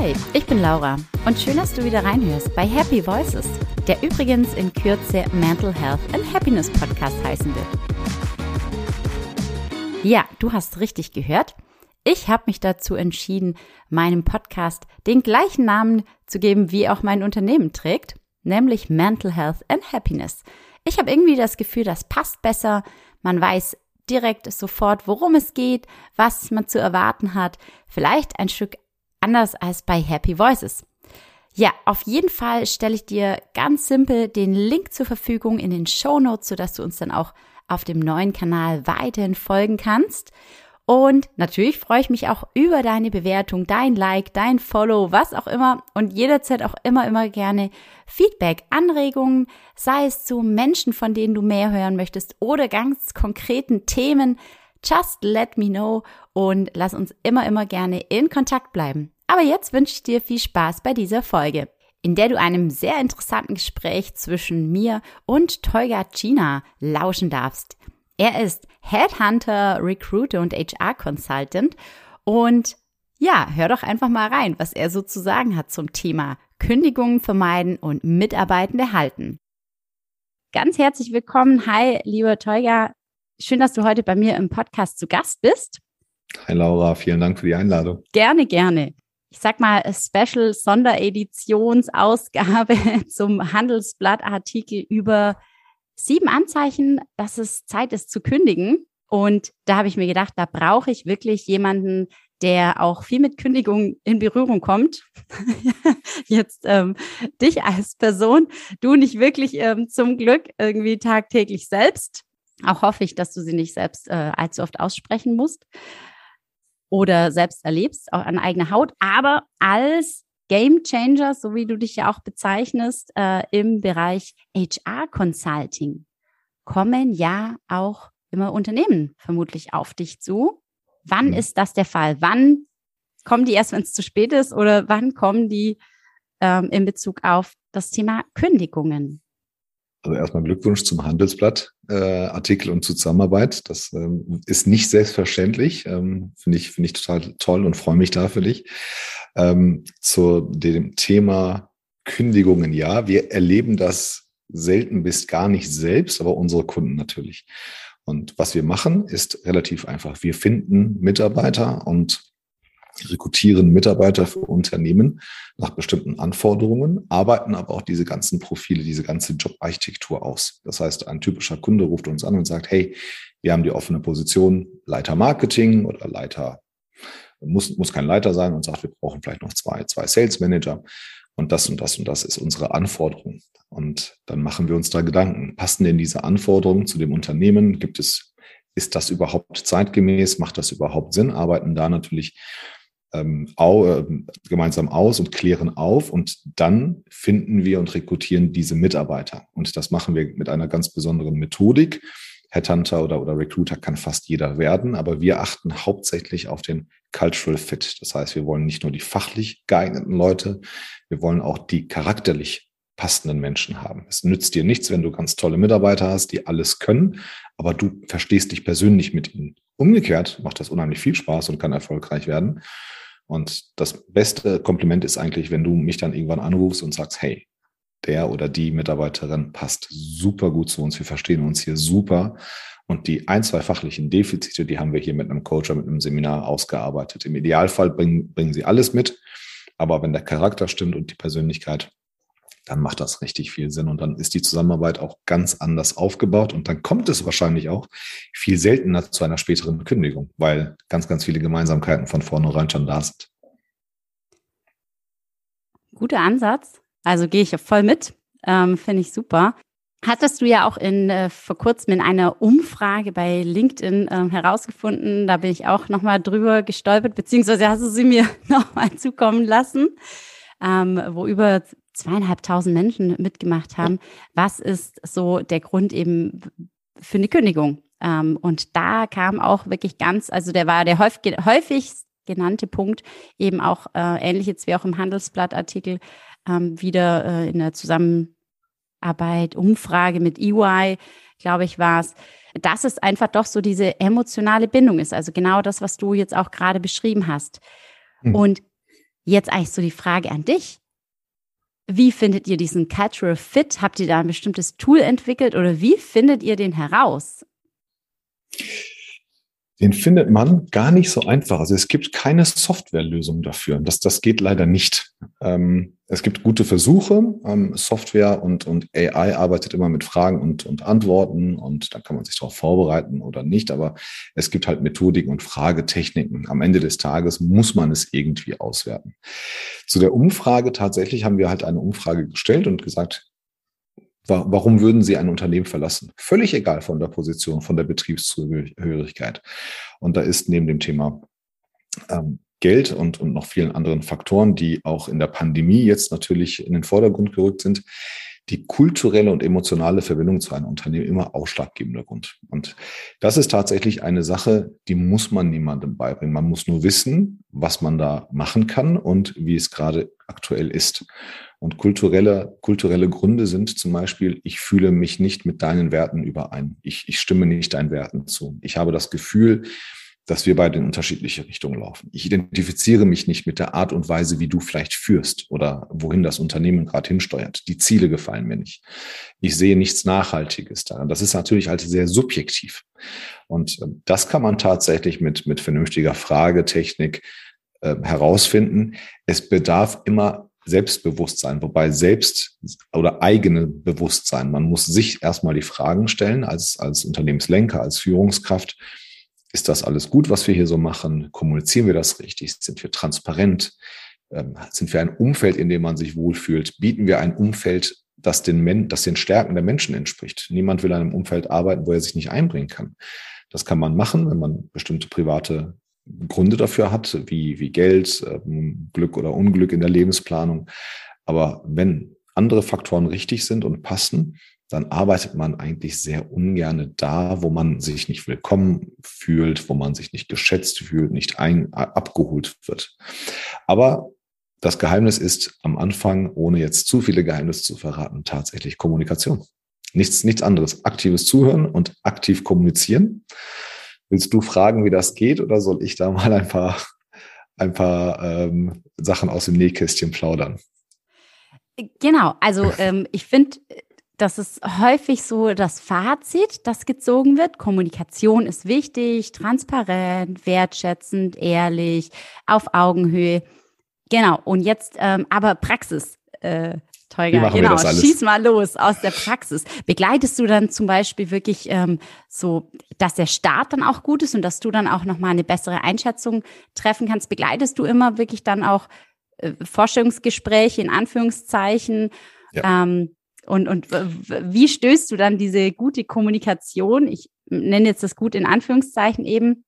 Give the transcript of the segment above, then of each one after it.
Hi, ich bin Laura und schön, dass du wieder reinhörst bei Happy Voices, der übrigens in Kürze Mental Health and Happiness Podcast heißen wird. Ja, du hast richtig gehört. Ich habe mich dazu entschieden, meinem Podcast den gleichen Namen zu geben, wie auch mein Unternehmen trägt, nämlich Mental Health and Happiness. Ich habe irgendwie das Gefühl, das passt besser. Man weiß direkt sofort, worum es geht, was man zu erwarten hat. Vielleicht ein Stück anders als bei Happy Voices. Ja, auf jeden Fall stelle ich dir ganz simpel den Link zur Verfügung in den Show Notes, sodass du uns dann auch auf dem neuen Kanal weiterhin folgen kannst. Und natürlich freue ich mich auch über deine Bewertung, dein Like, dein Follow, was auch immer und jederzeit auch immer, immer gerne Feedback, Anregungen, sei es zu Menschen, von denen du mehr hören möchtest oder ganz konkreten Themen. Just let me know und lass uns immer, immer gerne in Kontakt bleiben. Aber jetzt wünsche ich dir viel Spaß bei dieser Folge, in der du einem sehr interessanten Gespräch zwischen mir und Tolga China lauschen darfst. Er ist Headhunter, Recruiter und HR Consultant. Und ja, hör doch einfach mal rein, was er so zu sagen hat zum Thema Kündigungen vermeiden und Mitarbeitende halten. Ganz herzlich willkommen. Hi, lieber Teuger. Schön, dass du heute bei mir im Podcast zu Gast bist. Hi Laura, vielen Dank für die Einladung. Gerne, gerne. Ich sag mal, Special Sondereditionssausgabe zum Handelsblattartikel über sieben Anzeichen, dass es Zeit ist zu kündigen. Und da habe ich mir gedacht, da brauche ich wirklich jemanden, der auch viel mit Kündigung in Berührung kommt. Jetzt ähm, dich als Person, du nicht wirklich ähm, zum Glück irgendwie tagtäglich selbst. Auch hoffe ich, dass du sie nicht selbst äh, allzu oft aussprechen musst oder selbst erlebst, auch an eigener Haut, aber als Game Changer, so wie du dich ja auch bezeichnest, äh, im Bereich HR Consulting kommen ja auch immer Unternehmen vermutlich auf dich zu. Wann mhm. ist das der Fall? Wann kommen die erst, wenn es zu spät ist, oder wann kommen die ähm, in Bezug auf das Thema Kündigungen? Also erstmal Glückwunsch zum Handelsblatt äh, und Zusammenarbeit. Das ähm, ist nicht selbstverständlich. Ähm, Finde ich, finde ich total toll und freue mich da für dich ähm, zu dem Thema Kündigungen. Ja, wir erleben das selten bis gar nicht selbst, aber unsere Kunden natürlich. Und was wir machen, ist relativ einfach. Wir finden Mitarbeiter und rekrutieren Mitarbeiter für Unternehmen nach bestimmten Anforderungen, arbeiten aber auch diese ganzen Profile, diese ganze Jobarchitektur aus. Das heißt, ein typischer Kunde ruft uns an und sagt, hey, wir haben die offene Position Leiter Marketing oder Leiter muss, muss kein Leiter sein und sagt, wir brauchen vielleicht noch zwei, zwei Sales Manager und das und das und das ist unsere Anforderung. Und dann machen wir uns da Gedanken. Passen denn diese Anforderungen zu dem Unternehmen? Gibt es, ist das überhaupt zeitgemäß? Macht das überhaupt Sinn? Arbeiten da natürlich ähm, au, äh, gemeinsam aus und klären auf und dann finden wir und rekrutieren diese Mitarbeiter. Und das machen wir mit einer ganz besonderen Methodik. Headhunter oder, oder Recruiter kann fast jeder werden, aber wir achten hauptsächlich auf den Cultural Fit. Das heißt, wir wollen nicht nur die fachlich geeigneten Leute, wir wollen auch die charakterlich passenden Menschen haben. Es nützt dir nichts, wenn du ganz tolle Mitarbeiter hast, die alles können, aber du verstehst dich persönlich mit ihnen. Umgekehrt macht das unheimlich viel Spaß und kann erfolgreich werden. Und das beste Kompliment ist eigentlich, wenn du mich dann irgendwann anrufst und sagst, hey, der oder die Mitarbeiterin passt super gut zu uns, wir verstehen uns hier super und die ein, zwei fachlichen Defizite, die haben wir hier mit einem Coach, mit einem Seminar ausgearbeitet. Im Idealfall bringen, bringen sie alles mit. Aber wenn der Charakter stimmt und die Persönlichkeit, dann macht das richtig viel Sinn. Und dann ist die Zusammenarbeit auch ganz anders aufgebaut. Und dann kommt es wahrscheinlich auch viel seltener zu einer späteren Kündigung, weil ganz, ganz viele Gemeinsamkeiten von vornherein schon da sind. Guter Ansatz. Also gehe ich voll mit. Ähm, Finde ich super. Hattest du ja auch in, äh, vor kurzem in einer Umfrage bei LinkedIn äh, herausgefunden, da bin ich auch nochmal drüber gestolpert, beziehungsweise hast du sie mir nochmal zukommen lassen, ähm, wo über zweieinhalbtausend Menschen mitgemacht haben. Was ist so der Grund eben für eine Kündigung? Ähm, und da kam auch wirklich ganz, also der war der häufig, häufig genannte Punkt, eben auch äh, ähnlich jetzt wie auch im Handelsblattartikel, ähm, wieder äh, in der Zusammenarbeit Arbeit, Umfrage mit EY, glaube ich, war es, dass es einfach doch so diese emotionale Bindung ist. Also genau das, was du jetzt auch gerade beschrieben hast. Mhm. Und Jetzt eigentlich so die Frage an dich. Wie findet ihr diesen Cultural Fit? Habt ihr da ein bestimmtes Tool entwickelt oder wie findet ihr den heraus? Den findet man gar nicht so einfach. Also es gibt keine Softwarelösung dafür. Das, das geht leider nicht. Ähm, es gibt gute Versuche. Ähm, Software und, und AI arbeitet immer mit Fragen und, und Antworten und da kann man sich darauf vorbereiten oder nicht. Aber es gibt halt Methodiken und Fragetechniken. Am Ende des Tages muss man es irgendwie auswerten. Zu der Umfrage tatsächlich haben wir halt eine Umfrage gestellt und gesagt, Warum würden Sie ein Unternehmen verlassen? Völlig egal von der Position, von der Betriebszugehörigkeit. Und da ist neben dem Thema ähm, Geld und, und noch vielen anderen Faktoren, die auch in der Pandemie jetzt natürlich in den Vordergrund gerückt sind, die kulturelle und emotionale Verbindung zu einem Unternehmen immer ausschlaggebender Grund. Und das ist tatsächlich eine Sache, die muss man niemandem beibringen. Man muss nur wissen, was man da machen kann und wie es gerade aktuell ist. Und kulturelle, kulturelle Gründe sind zum Beispiel, ich fühle mich nicht mit deinen Werten überein. Ich, ich stimme nicht deinen Werten zu. Ich habe das Gefühl, dass wir beide in unterschiedliche Richtungen laufen. Ich identifiziere mich nicht mit der Art und Weise, wie du vielleicht führst oder wohin das Unternehmen gerade hinsteuert. Die Ziele gefallen mir nicht. Ich sehe nichts Nachhaltiges daran. Das ist natürlich halt sehr subjektiv. Und ähm, das kann man tatsächlich mit, mit vernünftiger Fragetechnik äh, herausfinden. Es bedarf immer Selbstbewusstsein, wobei selbst oder eigene Bewusstsein. Man muss sich erstmal die Fragen stellen als, als Unternehmenslenker, als Führungskraft. Ist das alles gut, was wir hier so machen? Kommunizieren wir das richtig? Sind wir transparent? Ähm, sind wir ein Umfeld, in dem man sich wohlfühlt? Bieten wir ein Umfeld, das den, Men das den Stärken der Menschen entspricht? Niemand will in einem Umfeld arbeiten, wo er sich nicht einbringen kann. Das kann man machen, wenn man bestimmte private Gründe dafür hat, wie, wie Geld, ähm, Glück oder Unglück in der Lebensplanung. Aber wenn andere Faktoren richtig sind und passen, dann arbeitet man eigentlich sehr ungerne da, wo man sich nicht willkommen fühlt, wo man sich nicht geschätzt fühlt, nicht ein, abgeholt wird. Aber das Geheimnis ist am Anfang, ohne jetzt zu viele Geheimnisse zu verraten, tatsächlich Kommunikation. Nichts, nichts anderes. Aktives Zuhören und aktiv kommunizieren. Willst du fragen, wie das geht, oder soll ich da mal ein paar, ein paar ähm, Sachen aus dem Nähkästchen plaudern? Genau, also ähm, ich finde, das ist häufig so das Fazit, das gezogen wird. Kommunikation ist wichtig, transparent, wertschätzend, ehrlich, auf Augenhöhe. Genau, und jetzt ähm, aber Praxis. Äh, Tolga, genau, schieß mal los aus der Praxis. Begleitest du dann zum Beispiel wirklich ähm, so, dass der Start dann auch gut ist und dass du dann auch nochmal eine bessere Einschätzung treffen kannst? Begleitest du immer wirklich dann auch äh, Forschungsgespräche in Anführungszeichen? Ja. Ähm, und, und wie stößt du dann diese gute Kommunikation? Ich nenne jetzt das gut in Anführungszeichen eben.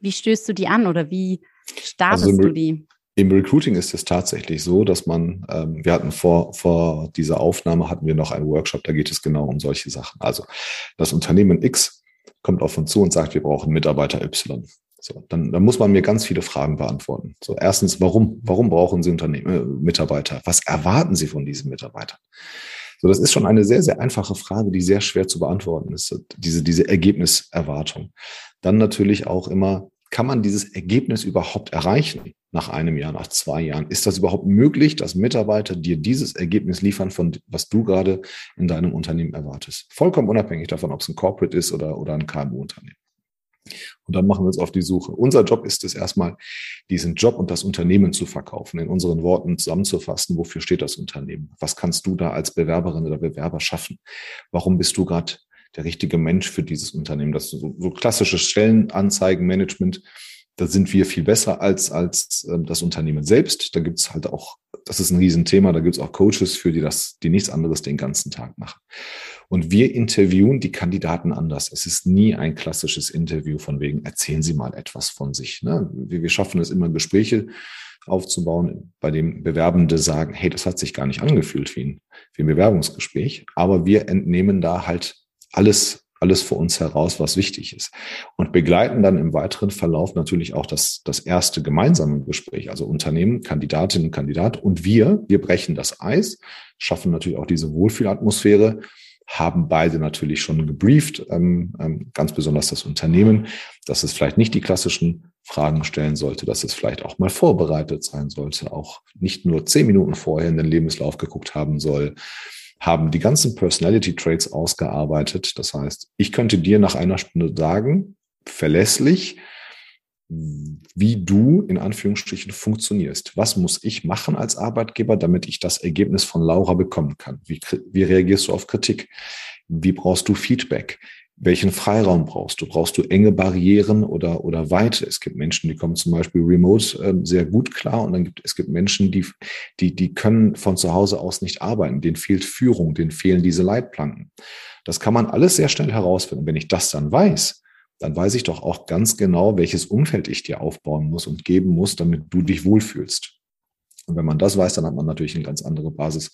Wie stößt du die an oder wie startest also du die? Im Recruiting ist es tatsächlich so, dass man, ähm, wir hatten vor, vor dieser Aufnahme hatten wir noch einen Workshop, da geht es genau um solche Sachen. Also das Unternehmen X kommt auf uns zu und sagt, wir brauchen Mitarbeiter Y. So, dann, dann muss man mir ganz viele Fragen beantworten. So, erstens, warum? Warum brauchen Sie Unternehmen, äh, Mitarbeiter? Was erwarten Sie von diesen Mitarbeitern? So, das ist schon eine sehr, sehr einfache Frage, die sehr schwer zu beantworten ist. Diese, diese Ergebniserwartung. Dann natürlich auch immer, kann man dieses Ergebnis überhaupt erreichen nach einem Jahr, nach zwei Jahren? Ist das überhaupt möglich, dass Mitarbeiter dir dieses Ergebnis liefern, von was du gerade in deinem Unternehmen erwartest? Vollkommen unabhängig davon, ob es ein Corporate ist oder, oder ein KMU-Unternehmen. Und dann machen wir uns auf die Suche. Unser Job ist es erstmal, diesen Job und das Unternehmen zu verkaufen, in unseren Worten zusammenzufassen. Wofür steht das Unternehmen? Was kannst du da als Bewerberin oder Bewerber schaffen? Warum bist du gerade der richtige Mensch für dieses Unternehmen. Das so, so klassisches Stellenanzeigenmanagement, da sind wir viel besser als, als äh, das Unternehmen selbst. Da gibt's halt auch, das ist ein Riesenthema, da gibt's auch Coaches für, die das, die nichts anderes den ganzen Tag machen. Und wir interviewen die Kandidaten anders. Es ist nie ein klassisches Interview von wegen, erzählen Sie mal etwas von sich. Ne? Wir, schaffen es immer, Gespräche aufzubauen, bei dem Bewerbende sagen, hey, das hat sich gar nicht angefühlt wie ein, wie ein Bewerbungsgespräch, aber wir entnehmen da halt alles, alles für uns heraus, was wichtig ist. Und begleiten dann im weiteren Verlauf natürlich auch das, das erste gemeinsame Gespräch, also Unternehmen, Kandidatinnen, Kandidat und wir, wir brechen das Eis, schaffen natürlich auch diese Wohlfühlatmosphäre, haben beide natürlich schon gebrieft, ähm, ähm, ganz besonders das Unternehmen, dass es vielleicht nicht die klassischen Fragen stellen sollte, dass es vielleicht auch mal vorbereitet sein sollte, auch nicht nur zehn Minuten vorher in den Lebenslauf geguckt haben soll, haben die ganzen Personality Traits ausgearbeitet. Das heißt, ich könnte dir nach einer Stunde sagen, verlässlich, wie du in Anführungsstrichen funktionierst. Was muss ich machen als Arbeitgeber, damit ich das Ergebnis von Laura bekommen kann? Wie, wie reagierst du auf Kritik? Wie brauchst du Feedback? Welchen Freiraum brauchst du? Brauchst du enge Barrieren oder, oder Weite? Es gibt Menschen, die kommen zum Beispiel remote äh, sehr gut klar und dann gibt es gibt Menschen, die, die, die können von zu Hause aus nicht arbeiten. Denen fehlt Führung, denen fehlen diese Leitplanken. Das kann man alles sehr schnell herausfinden. Wenn ich das dann weiß, dann weiß ich doch auch ganz genau, welches Umfeld ich dir aufbauen muss und geben muss, damit du dich wohlfühlst. Und wenn man das weiß, dann hat man natürlich eine ganz andere Basis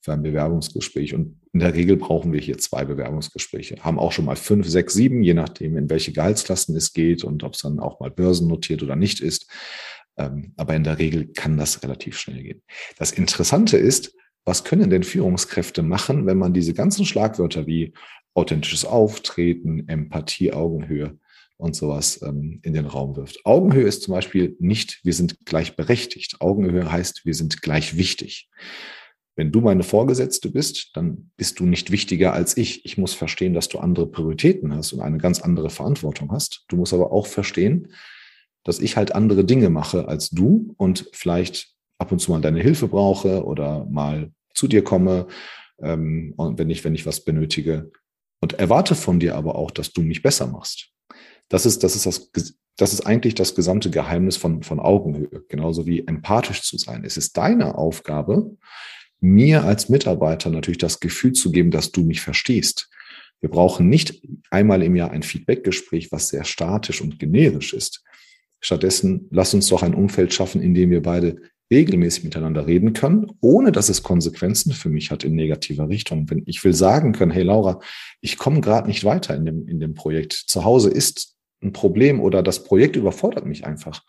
für ein Bewerbungsgespräch. Und in der Regel brauchen wir hier zwei Bewerbungsgespräche. Haben auch schon mal fünf, sechs, sieben, je nachdem, in welche Gehaltsklassen es geht und ob es dann auch mal börsennotiert oder nicht ist. Ähm, aber in der Regel kann das relativ schnell gehen. Das Interessante ist, was können denn Führungskräfte machen, wenn man diese ganzen Schlagwörter wie authentisches Auftreten, Empathie, Augenhöhe und sowas ähm, in den Raum wirft. Augenhöhe ist zum Beispiel nicht, wir sind gleichberechtigt. Augenhöhe heißt, wir sind gleich wichtig. Wenn du meine Vorgesetzte bist, dann bist du nicht wichtiger als ich. Ich muss verstehen, dass du andere Prioritäten hast und eine ganz andere Verantwortung hast. Du musst aber auch verstehen, dass ich halt andere Dinge mache als du und vielleicht ab und zu mal deine Hilfe brauche oder mal zu dir komme, ähm, und wenn ich, wenn ich was benötige. Und erwarte von dir aber auch, dass du mich besser machst. Das ist, das ist das, das ist eigentlich das gesamte Geheimnis von, von Augenhöhe. Genauso wie empathisch zu sein. Es ist deine Aufgabe, mir als Mitarbeiter natürlich das Gefühl zu geben, dass du mich verstehst. Wir brauchen nicht einmal im Jahr ein Feedbackgespräch, was sehr statisch und generisch ist. Stattdessen lass uns doch ein Umfeld schaffen, in dem wir beide regelmäßig miteinander reden können, ohne dass es Konsequenzen für mich hat in negativer Richtung. Wenn ich will sagen können, hey Laura, ich komme gerade nicht weiter in dem, in dem Projekt. Zu Hause ist ein Problem oder das Projekt überfordert mich einfach.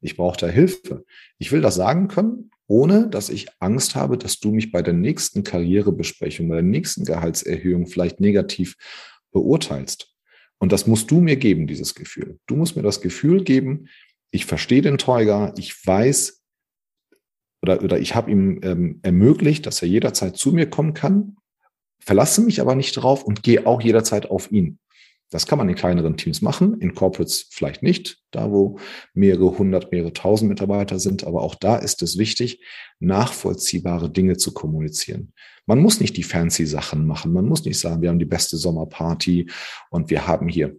Ich brauche da Hilfe. Ich will das sagen können, ohne dass ich Angst habe, dass du mich bei der nächsten Karrierebesprechung, bei der nächsten Gehaltserhöhung vielleicht negativ beurteilst. Und das musst du mir geben, dieses Gefühl. Du musst mir das Gefühl geben, ich verstehe den Teuger, ich weiß oder, oder ich habe ihm ähm, ermöglicht, dass er jederzeit zu mir kommen kann, verlasse mich aber nicht drauf und gehe auch jederzeit auf ihn. Das kann man in kleineren Teams machen, in Corporates vielleicht nicht, da wo mehrere hundert, mehrere tausend Mitarbeiter sind. Aber auch da ist es wichtig, nachvollziehbare Dinge zu kommunizieren. Man muss nicht die fancy Sachen machen. Man muss nicht sagen, wir haben die beste Sommerparty und wir haben hier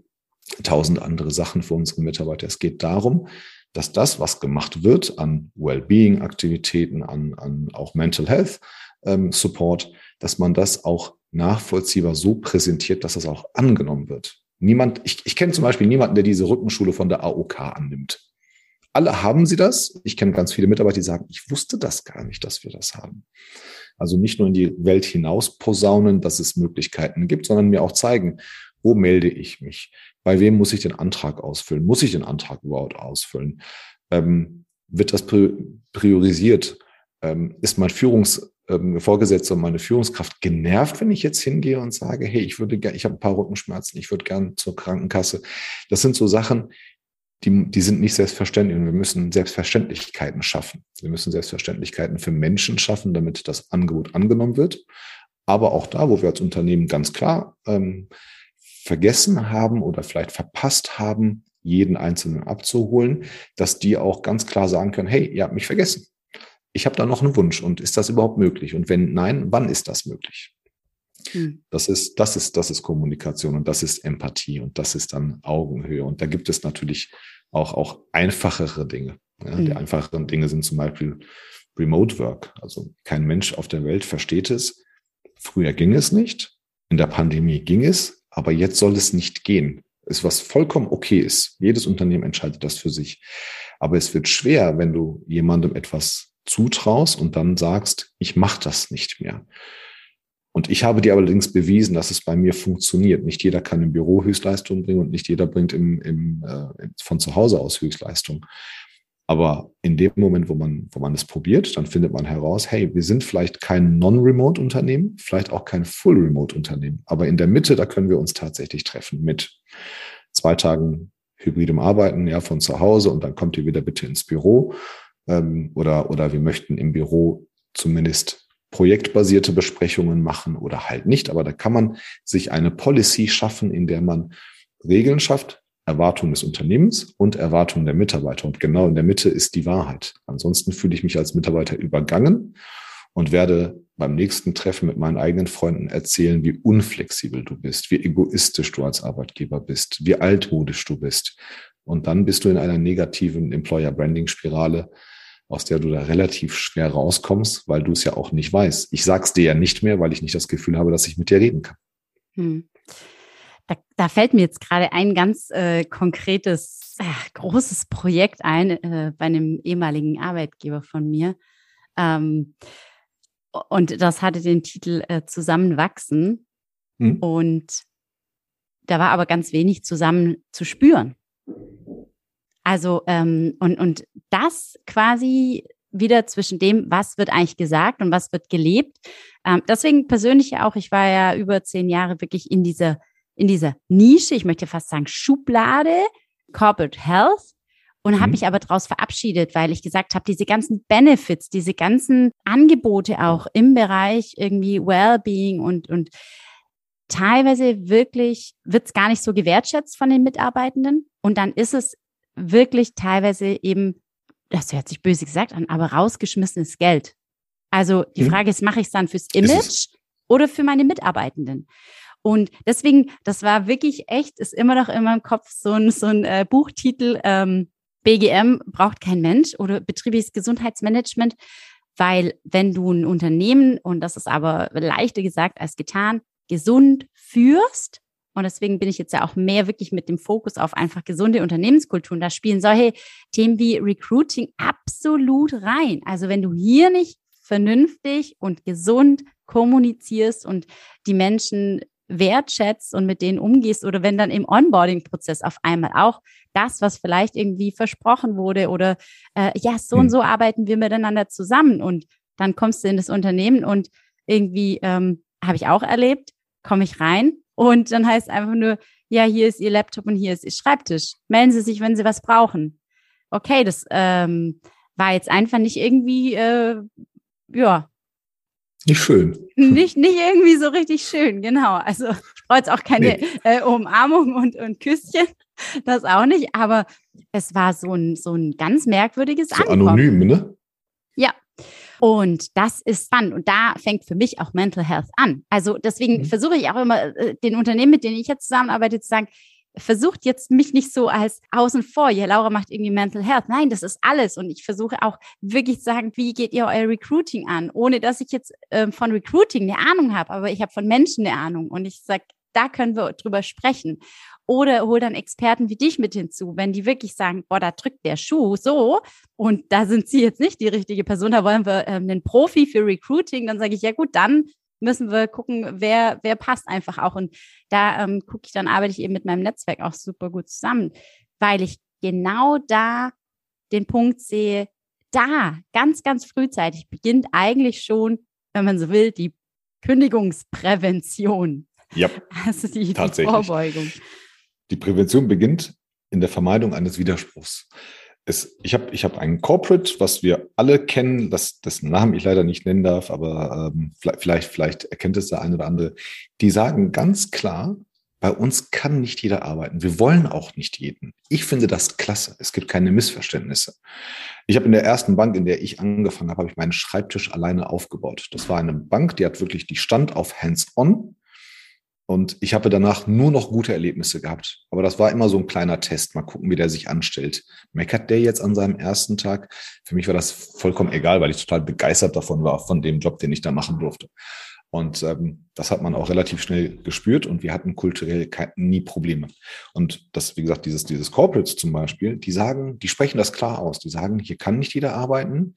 tausend andere Sachen für unsere Mitarbeiter. Es geht darum, dass das, was gemacht wird an Wellbeing-Aktivitäten, an, an auch Mental Health ähm, Support, dass man das auch nachvollziehbar so präsentiert, dass das auch angenommen wird. Niemand, ich, ich kenne zum Beispiel niemanden, der diese Rückenschule von der AOK annimmt. Alle haben sie das. Ich kenne ganz viele Mitarbeiter, die sagen, ich wusste das gar nicht, dass wir das haben. Also nicht nur in die Welt hinaus posaunen, dass es Möglichkeiten gibt, sondern mir auch zeigen, wo melde ich mich? Bei wem muss ich den Antrag ausfüllen? Muss ich den Antrag überhaupt ausfüllen? Ähm, wird das priorisiert? Ähm, ist mein Führungs, ähm, Vorgesetzter und meine Führungskraft genervt, wenn ich jetzt hingehe und sage, hey, ich würde ich habe ein paar Rückenschmerzen, ich würde gerne zur Krankenkasse. Das sind so Sachen, die, die sind nicht selbstverständlich und wir müssen Selbstverständlichkeiten schaffen. Wir müssen Selbstverständlichkeiten für Menschen schaffen, damit das Angebot angenommen wird. Aber auch da, wo wir als Unternehmen ganz klar ähm, vergessen haben oder vielleicht verpasst haben, jeden Einzelnen abzuholen, dass die auch ganz klar sagen können, hey, ihr habt mich vergessen ich habe da noch einen Wunsch und ist das überhaupt möglich? Und wenn nein, wann ist das möglich? Hm. Das ist, das ist, das ist Kommunikation und das ist Empathie und das ist dann Augenhöhe. Und da gibt es natürlich auch, auch einfachere Dinge. Ja, hm. Die einfacheren Dinge sind zum Beispiel Remote Work. Also kein Mensch auf der Welt versteht es. Früher ging es nicht. In der Pandemie ging es, aber jetzt soll es nicht gehen. Ist was vollkommen okay ist. Jedes Unternehmen entscheidet das für sich. Aber es wird schwer, wenn du jemandem etwas zutraust und dann sagst, ich mache das nicht mehr. Und ich habe dir allerdings bewiesen, dass es bei mir funktioniert. Nicht jeder kann im Büro Höchstleistung bringen und nicht jeder bringt im, im, äh, von zu Hause aus Höchstleistung. Aber in dem Moment, wo man, wo man es probiert, dann findet man heraus, hey, wir sind vielleicht kein Non-Remote-Unternehmen, vielleicht auch kein Full-Remote-Unternehmen. Aber in der Mitte, da können wir uns tatsächlich treffen mit zwei Tagen hybridem Arbeiten, ja, von zu Hause und dann kommt ihr wieder bitte ins Büro. Ähm, oder, oder wir möchten im Büro zumindest projektbasierte Besprechungen machen oder halt nicht. Aber da kann man sich eine Policy schaffen, in der man Regeln schafft, Erwartungen des Unternehmens und Erwartungen der Mitarbeiter. Und genau in der Mitte ist die Wahrheit. Ansonsten fühle ich mich als Mitarbeiter übergangen und werde beim nächsten Treffen mit meinen eigenen Freunden erzählen, wie unflexibel du bist, wie egoistisch du als Arbeitgeber bist, wie altmodisch du bist. Und dann bist du in einer negativen Employer Branding Spirale, aus der du da relativ schwer rauskommst, weil du es ja auch nicht weißt. Ich sag's dir ja nicht mehr, weil ich nicht das Gefühl habe, dass ich mit dir reden kann. Hm. Da, da, fällt mir jetzt gerade ein ganz äh, konkretes, äh, großes Projekt ein äh, bei einem ehemaligen Arbeitgeber von mir. Ähm, und das hatte den Titel äh, Zusammenwachsen. Hm. Und da war aber ganz wenig zusammen zu spüren. Also, ähm, und, und das quasi wieder zwischen dem, was wird eigentlich gesagt und was wird gelebt. Ähm, deswegen persönlich auch, ich war ja über zehn Jahre wirklich in dieser, in dieser Nische, ich möchte fast sagen Schublade, Corporate Health und habe mhm. mich aber daraus verabschiedet, weil ich gesagt habe, diese ganzen Benefits, diese ganzen Angebote auch im Bereich irgendwie Wellbeing und, und teilweise wirklich wird es gar nicht so gewertschätzt von den Mitarbeitenden. Und dann ist es wirklich teilweise eben, das hört sich böse gesagt an, aber rausgeschmissenes Geld. Also die mhm. Frage ist, mache ich es dann fürs Image oder für meine Mitarbeitenden? Und deswegen, das war wirklich echt, ist immer noch in meinem Kopf so ein, so ein äh, Buchtitel, ähm, BGM braucht kein Mensch oder betriebliches Gesundheitsmanagement, weil wenn du ein Unternehmen, und das ist aber leichter gesagt als getan, gesund führst, und deswegen bin ich jetzt ja auch mehr wirklich mit dem Fokus auf einfach gesunde Unternehmenskulturen. Da spielen solche Themen wie Recruiting absolut rein. Also wenn du hier nicht vernünftig und gesund kommunizierst und die Menschen wertschätzt und mit denen umgehst oder wenn dann im Onboarding-Prozess auf einmal auch das, was vielleicht irgendwie versprochen wurde oder äh, ja, so und hm. so arbeiten wir miteinander zusammen und dann kommst du in das Unternehmen und irgendwie ähm, habe ich auch erlebt, komme ich rein und dann heißt einfach nur, ja, hier ist Ihr Laptop und hier ist Ihr Schreibtisch. Melden Sie sich, wenn Sie was brauchen. Okay, das ähm, war jetzt einfach nicht irgendwie, äh, ja. Nicht schön. Nicht, nicht irgendwie so richtig schön, genau. Also ich brauche jetzt auch keine nee. äh, Umarmung und, und Küsschen, das auch nicht, aber es war so ein, so ein ganz merkwürdiges so Ankommen. Anonym, ne? Ja, und das ist spannend. Und da fängt für mich auch Mental Health an. Also deswegen mhm. versuche ich auch immer, äh, den Unternehmen, mit denen ich jetzt zusammenarbeite, zu sagen, versucht jetzt mich nicht so als außen vor, ja, Laura macht irgendwie Mental Health. Nein, das ist alles. Und ich versuche auch wirklich zu sagen, wie geht ihr euer Recruiting an? Ohne dass ich jetzt äh, von Recruiting eine Ahnung habe, aber ich habe von Menschen eine Ahnung. Und ich sage, da können wir drüber sprechen. Oder hol dann Experten wie dich mit hinzu, wenn die wirklich sagen, boah, da drückt der Schuh so und da sind sie jetzt nicht die richtige Person, da wollen wir ähm, einen Profi für Recruiting, dann sage ich, ja gut, dann müssen wir gucken, wer, wer passt einfach auch. Und da ähm, gucke ich, dann arbeite ich eben mit meinem Netzwerk auch super gut zusammen, weil ich genau da den Punkt sehe, da ganz, ganz frühzeitig beginnt eigentlich schon, wenn man so will, die Kündigungsprävention. Ja, also die, die Vorbeugung. Die Prävention beginnt in der Vermeidung eines Widerspruchs. Es, ich habe ich hab einen Corporate, was wir alle kennen, das, dessen Namen ich leider nicht nennen darf, aber ähm, vielleicht, vielleicht erkennt es der eine oder andere. Die sagen ganz klar, bei uns kann nicht jeder arbeiten. Wir wollen auch nicht jeden. Ich finde das klasse. Es gibt keine Missverständnisse. Ich habe in der ersten Bank, in der ich angefangen habe, habe ich meinen Schreibtisch alleine aufgebaut. Das war eine Bank, die hat wirklich, die stand auf Hands-on. Und ich habe danach nur noch gute Erlebnisse gehabt. Aber das war immer so ein kleiner Test. Mal gucken, wie der sich anstellt. Meckert der jetzt an seinem ersten Tag? Für mich war das vollkommen egal, weil ich total begeistert davon war, von dem Job, den ich da machen durfte. Und ähm, das hat man auch relativ schnell gespürt und wir hatten kulturell nie Probleme. Und das, wie gesagt, dieses, dieses Corporates zum Beispiel, die sagen, die sprechen das klar aus. Die sagen, hier kann nicht jeder arbeiten.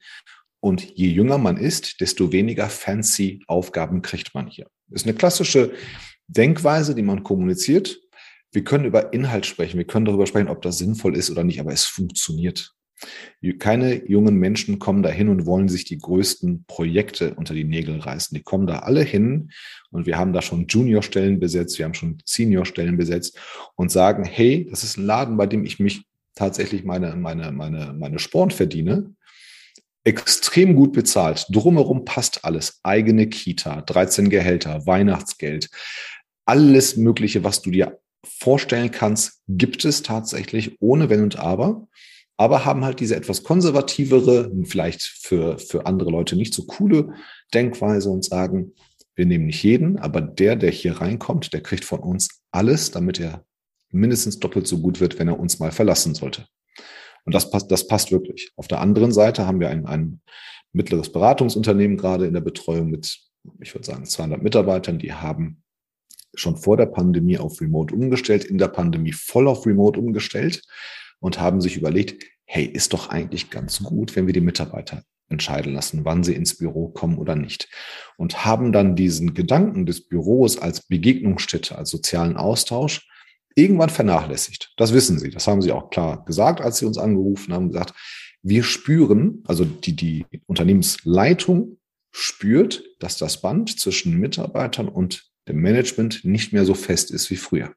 Und je jünger man ist, desto weniger fancy Aufgaben kriegt man hier. Das ist eine klassische Denkweise, die man kommuniziert. Wir können über Inhalt sprechen, wir können darüber sprechen, ob das sinnvoll ist oder nicht, aber es funktioniert. Keine jungen Menschen kommen da hin und wollen sich die größten Projekte unter die Nägel reißen. Die kommen da alle hin und wir haben da schon Junior-Stellen besetzt, wir haben schon Senior-Stellen besetzt und sagen, hey, das ist ein Laden, bei dem ich mich tatsächlich meine, meine, meine, meine Sporen verdiene. Extrem gut bezahlt. Drumherum passt alles. Eigene Kita, 13 Gehälter, Weihnachtsgeld, alles Mögliche, was du dir vorstellen kannst, gibt es tatsächlich ohne Wenn und Aber aber haben halt diese etwas konservativere, vielleicht für, für andere Leute nicht so coole Denkweise und sagen, wir nehmen nicht jeden, aber der, der hier reinkommt, der kriegt von uns alles, damit er mindestens doppelt so gut wird, wenn er uns mal verlassen sollte. Und das passt, das passt wirklich. Auf der anderen Seite haben wir ein, ein mittleres Beratungsunternehmen gerade in der Betreuung mit, ich würde sagen, 200 Mitarbeitern, die haben schon vor der Pandemie auf Remote umgestellt, in der Pandemie voll auf Remote umgestellt und haben sich überlegt, hey, ist doch eigentlich ganz gut, wenn wir die Mitarbeiter entscheiden lassen, wann sie ins Büro kommen oder nicht. Und haben dann diesen Gedanken des Büros als Begegnungsstätte, als sozialen Austausch irgendwann vernachlässigt. Das wissen sie. Das haben sie auch klar gesagt, als sie uns angerufen haben, gesagt, wir spüren, also die, die Unternehmensleitung spürt, dass das Band zwischen Mitarbeitern und dem Management nicht mehr so fest ist wie früher.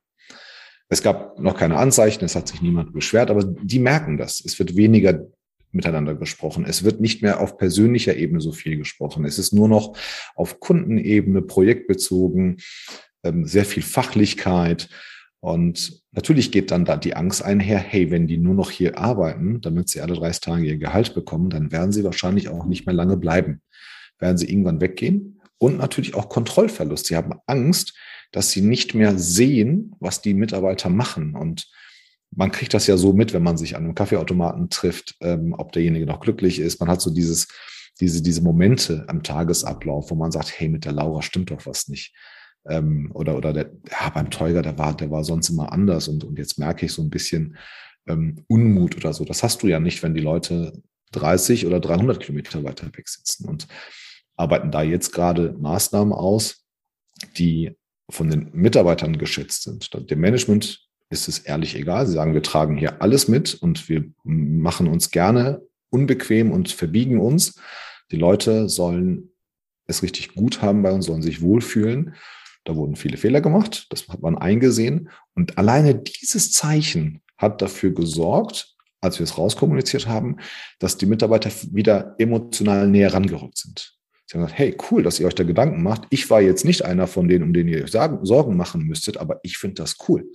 Es gab noch keine Anzeichen, es hat sich niemand beschwert, aber die merken das. Es wird weniger miteinander gesprochen. Es wird nicht mehr auf persönlicher Ebene so viel gesprochen. Es ist nur noch auf Kundenebene, projektbezogen, ähm, sehr viel Fachlichkeit. Und natürlich geht dann da die Angst einher, hey, wenn die nur noch hier arbeiten, damit sie alle 30 Tage ihr Gehalt bekommen, dann werden sie wahrscheinlich auch nicht mehr lange bleiben. Werden sie irgendwann weggehen? Und natürlich auch Kontrollverlust. Sie haben Angst, dass sie nicht mehr sehen, was die Mitarbeiter machen. Und man kriegt das ja so mit, wenn man sich an einem Kaffeeautomaten trifft, ähm, ob derjenige noch glücklich ist. Man hat so dieses, diese, diese Momente am Tagesablauf, wo man sagt, hey, mit der Laura stimmt doch was nicht. Ähm, oder, oder der, ja, beim Teuger, der war, der war sonst immer anders und, und jetzt merke ich so ein bisschen ähm, Unmut oder so. Das hast du ja nicht, wenn die Leute 30 oder 300 Kilometer weiter weg sitzen und arbeiten da jetzt gerade Maßnahmen aus, die von den Mitarbeitern geschätzt sind. Dem Management ist es ehrlich egal. Sie sagen, wir tragen hier alles mit und wir machen uns gerne unbequem und verbiegen uns. Die Leute sollen es richtig gut haben bei uns, sollen sich wohlfühlen. Da wurden viele Fehler gemacht, das hat man eingesehen. Und alleine dieses Zeichen hat dafür gesorgt, als wir es rauskommuniziert haben, dass die Mitarbeiter wieder emotional näher rangerückt sind. Sie haben gesagt, hey, cool, dass ihr euch da Gedanken macht. Ich war jetzt nicht einer von denen, um den ihr euch Sorgen machen müsstet, aber ich finde das cool.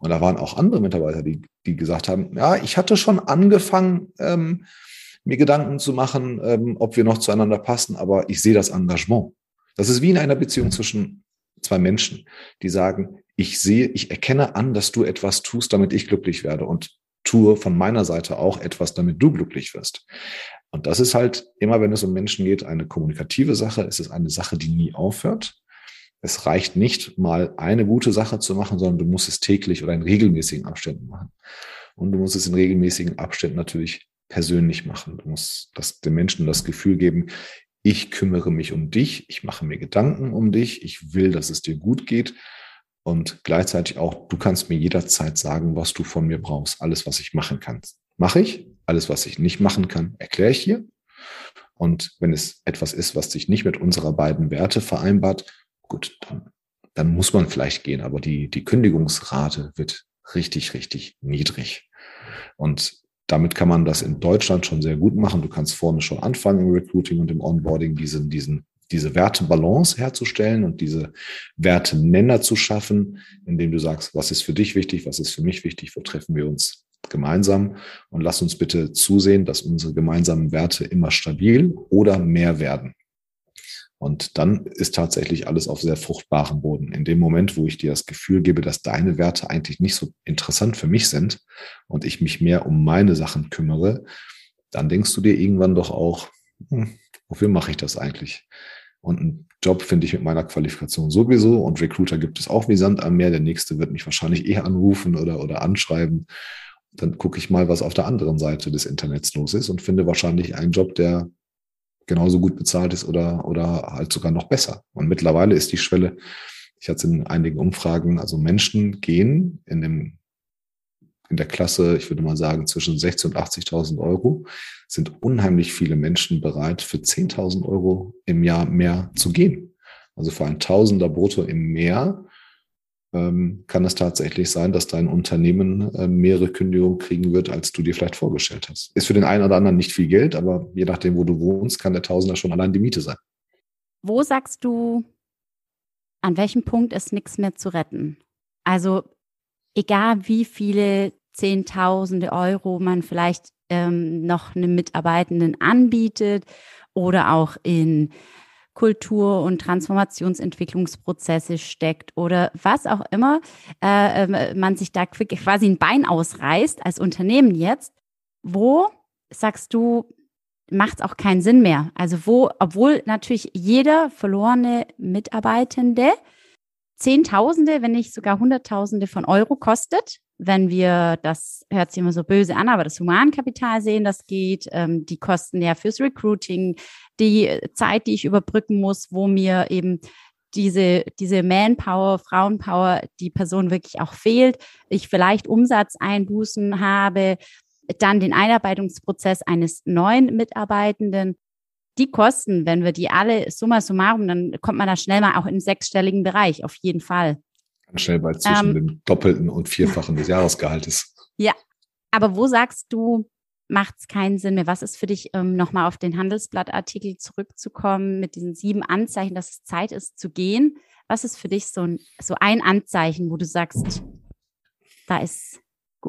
Und da waren auch andere Mitarbeiter, die, die gesagt haben, ja, ich hatte schon angefangen, ähm, mir Gedanken zu machen, ähm, ob wir noch zueinander passen, aber ich sehe das Engagement. Das ist wie in einer Beziehung zwischen zwei Menschen, die sagen, ich sehe, ich erkenne an, dass du etwas tust, damit ich glücklich werde und tue von meiner Seite auch etwas, damit du glücklich wirst. Und das ist halt immer, wenn es um Menschen geht, eine kommunikative Sache. Es ist eine Sache, die nie aufhört. Es reicht nicht, mal eine gute Sache zu machen, sondern du musst es täglich oder in regelmäßigen Abständen machen. Und du musst es in regelmäßigen Abständen natürlich persönlich machen. Du musst das, den Menschen das Gefühl geben, ich kümmere mich um dich, ich mache mir Gedanken um dich, ich will, dass es dir gut geht. Und gleichzeitig auch, du kannst mir jederzeit sagen, was du von mir brauchst, alles, was ich machen kann. Mache ich. Alles, was ich nicht machen kann, erkläre ich hier. Und wenn es etwas ist, was sich nicht mit unserer beiden Werte vereinbart, gut, dann, dann muss man vielleicht gehen. Aber die, die Kündigungsrate wird richtig, richtig niedrig. Und damit kann man das in Deutschland schon sehr gut machen. Du kannst vorne schon anfangen im Recruiting und im Onboarding, diesen, diesen, diese Wertebalance herzustellen und diese Wertenenner zu schaffen, indem du sagst, was ist für dich wichtig, was ist für mich wichtig, wo treffen wir uns gemeinsam und lass uns bitte zusehen, dass unsere gemeinsamen Werte immer stabil oder mehr werden. Und dann ist tatsächlich alles auf sehr fruchtbarem Boden. In dem Moment, wo ich dir das Gefühl gebe, dass deine Werte eigentlich nicht so interessant für mich sind und ich mich mehr um meine Sachen kümmere, dann denkst du dir irgendwann doch auch, hm, wofür mache ich das eigentlich? Und einen Job finde ich mit meiner Qualifikation sowieso und Recruiter gibt es auch wie Sand am Meer. Der nächste wird mich wahrscheinlich eher anrufen oder, oder anschreiben dann gucke ich mal, was auf der anderen Seite des Internets los ist und finde wahrscheinlich einen Job, der genauso gut bezahlt ist oder, oder halt sogar noch besser. Und mittlerweile ist die Schwelle, ich hatte es in einigen Umfragen, also Menschen gehen in dem in der Klasse, ich würde mal sagen, zwischen 60 und 80.000 Euro, sind unheimlich viele Menschen bereit, für 10.000 Euro im Jahr mehr zu gehen. Also für ein Tausender brutto im Mehr ähm, kann es tatsächlich sein, dass dein Unternehmen äh, mehrere Kündigungen kriegen wird, als du dir vielleicht vorgestellt hast. Ist für den einen oder anderen nicht viel Geld, aber je nachdem, wo du wohnst, kann der Tausender schon allein die Miete sein. Wo sagst du, an welchem Punkt ist nichts mehr zu retten? Also egal wie viele Zehntausende Euro man vielleicht ähm, noch einem Mitarbeitenden anbietet oder auch in Kultur- und Transformationsentwicklungsprozesse steckt oder was auch immer äh, ähm, man sich da quasi ein Bein ausreißt als Unternehmen jetzt, wo sagst du, macht es auch keinen Sinn mehr? Also wo, obwohl natürlich jeder verlorene Mitarbeitende Zehntausende, wenn nicht sogar Hunderttausende von Euro kostet, wenn wir, das hört sich immer so böse an, aber das Humankapital sehen, das geht, ähm, die Kosten ja fürs Recruiting, die Zeit, die ich überbrücken muss, wo mir eben diese, diese Manpower, Frauenpower, die Person wirklich auch fehlt, ich vielleicht Umsatzeinbußen habe, dann den Einarbeitungsprozess eines neuen Mitarbeitenden. Die Kosten, wenn wir die alle summa summarum, dann kommt man da schnell mal auch im sechsstelligen Bereich, auf jeden Fall. Ganz schnell bei zwischen ähm, dem Doppelten und Vierfachen des Jahresgehaltes. Ja, aber wo sagst du, macht es keinen Sinn mehr. Was ist für dich, ähm, nochmal auf den Handelsblattartikel zurückzukommen, mit diesen sieben Anzeichen, dass es Zeit ist zu gehen? Was ist für dich so ein, so ein Anzeichen, wo du sagst, da ist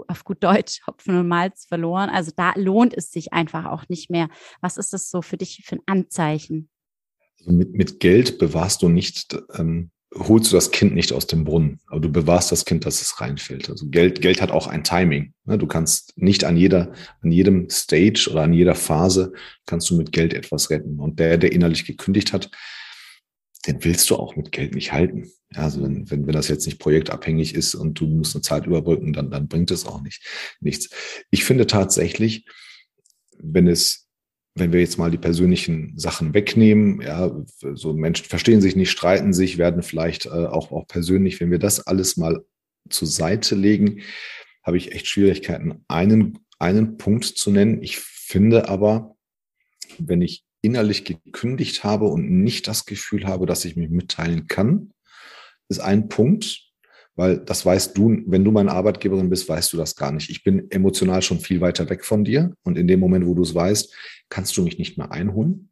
auf gut Deutsch Hopfen und Malz verloren. Also da lohnt es sich einfach auch nicht mehr. Was ist das so für dich für ein Anzeichen? Also mit, mit Geld bewahrst du nicht ähm, holst du das Kind nicht aus dem Brunnen, aber du bewahrst das Kind, dass es reinfällt. Also Geld, Geld hat auch ein Timing. Ne? Du kannst nicht an jeder, an jedem Stage oder an jeder Phase kannst du mit Geld etwas retten. Und der, der innerlich gekündigt hat, den willst du auch mit Geld nicht halten. Also wenn, wenn, wenn das jetzt nicht projektabhängig ist und du musst eine Zeit überbrücken, dann, dann bringt es auch nicht nichts. Ich finde tatsächlich, wenn es wenn wir jetzt mal die persönlichen Sachen wegnehmen, ja, so Menschen verstehen sich nicht, streiten sich, werden vielleicht äh, auch, auch persönlich, wenn wir das alles mal zur Seite legen, habe ich echt Schwierigkeiten, einen, einen Punkt zu nennen. Ich finde aber, wenn ich innerlich gekündigt habe und nicht das Gefühl habe, dass ich mich mitteilen kann, ist ein Punkt, weil das weißt du, wenn du meine Arbeitgeberin bist, weißt du das gar nicht. Ich bin emotional schon viel weiter weg von dir und in dem Moment, wo du es weißt, kannst du mich nicht mehr einholen.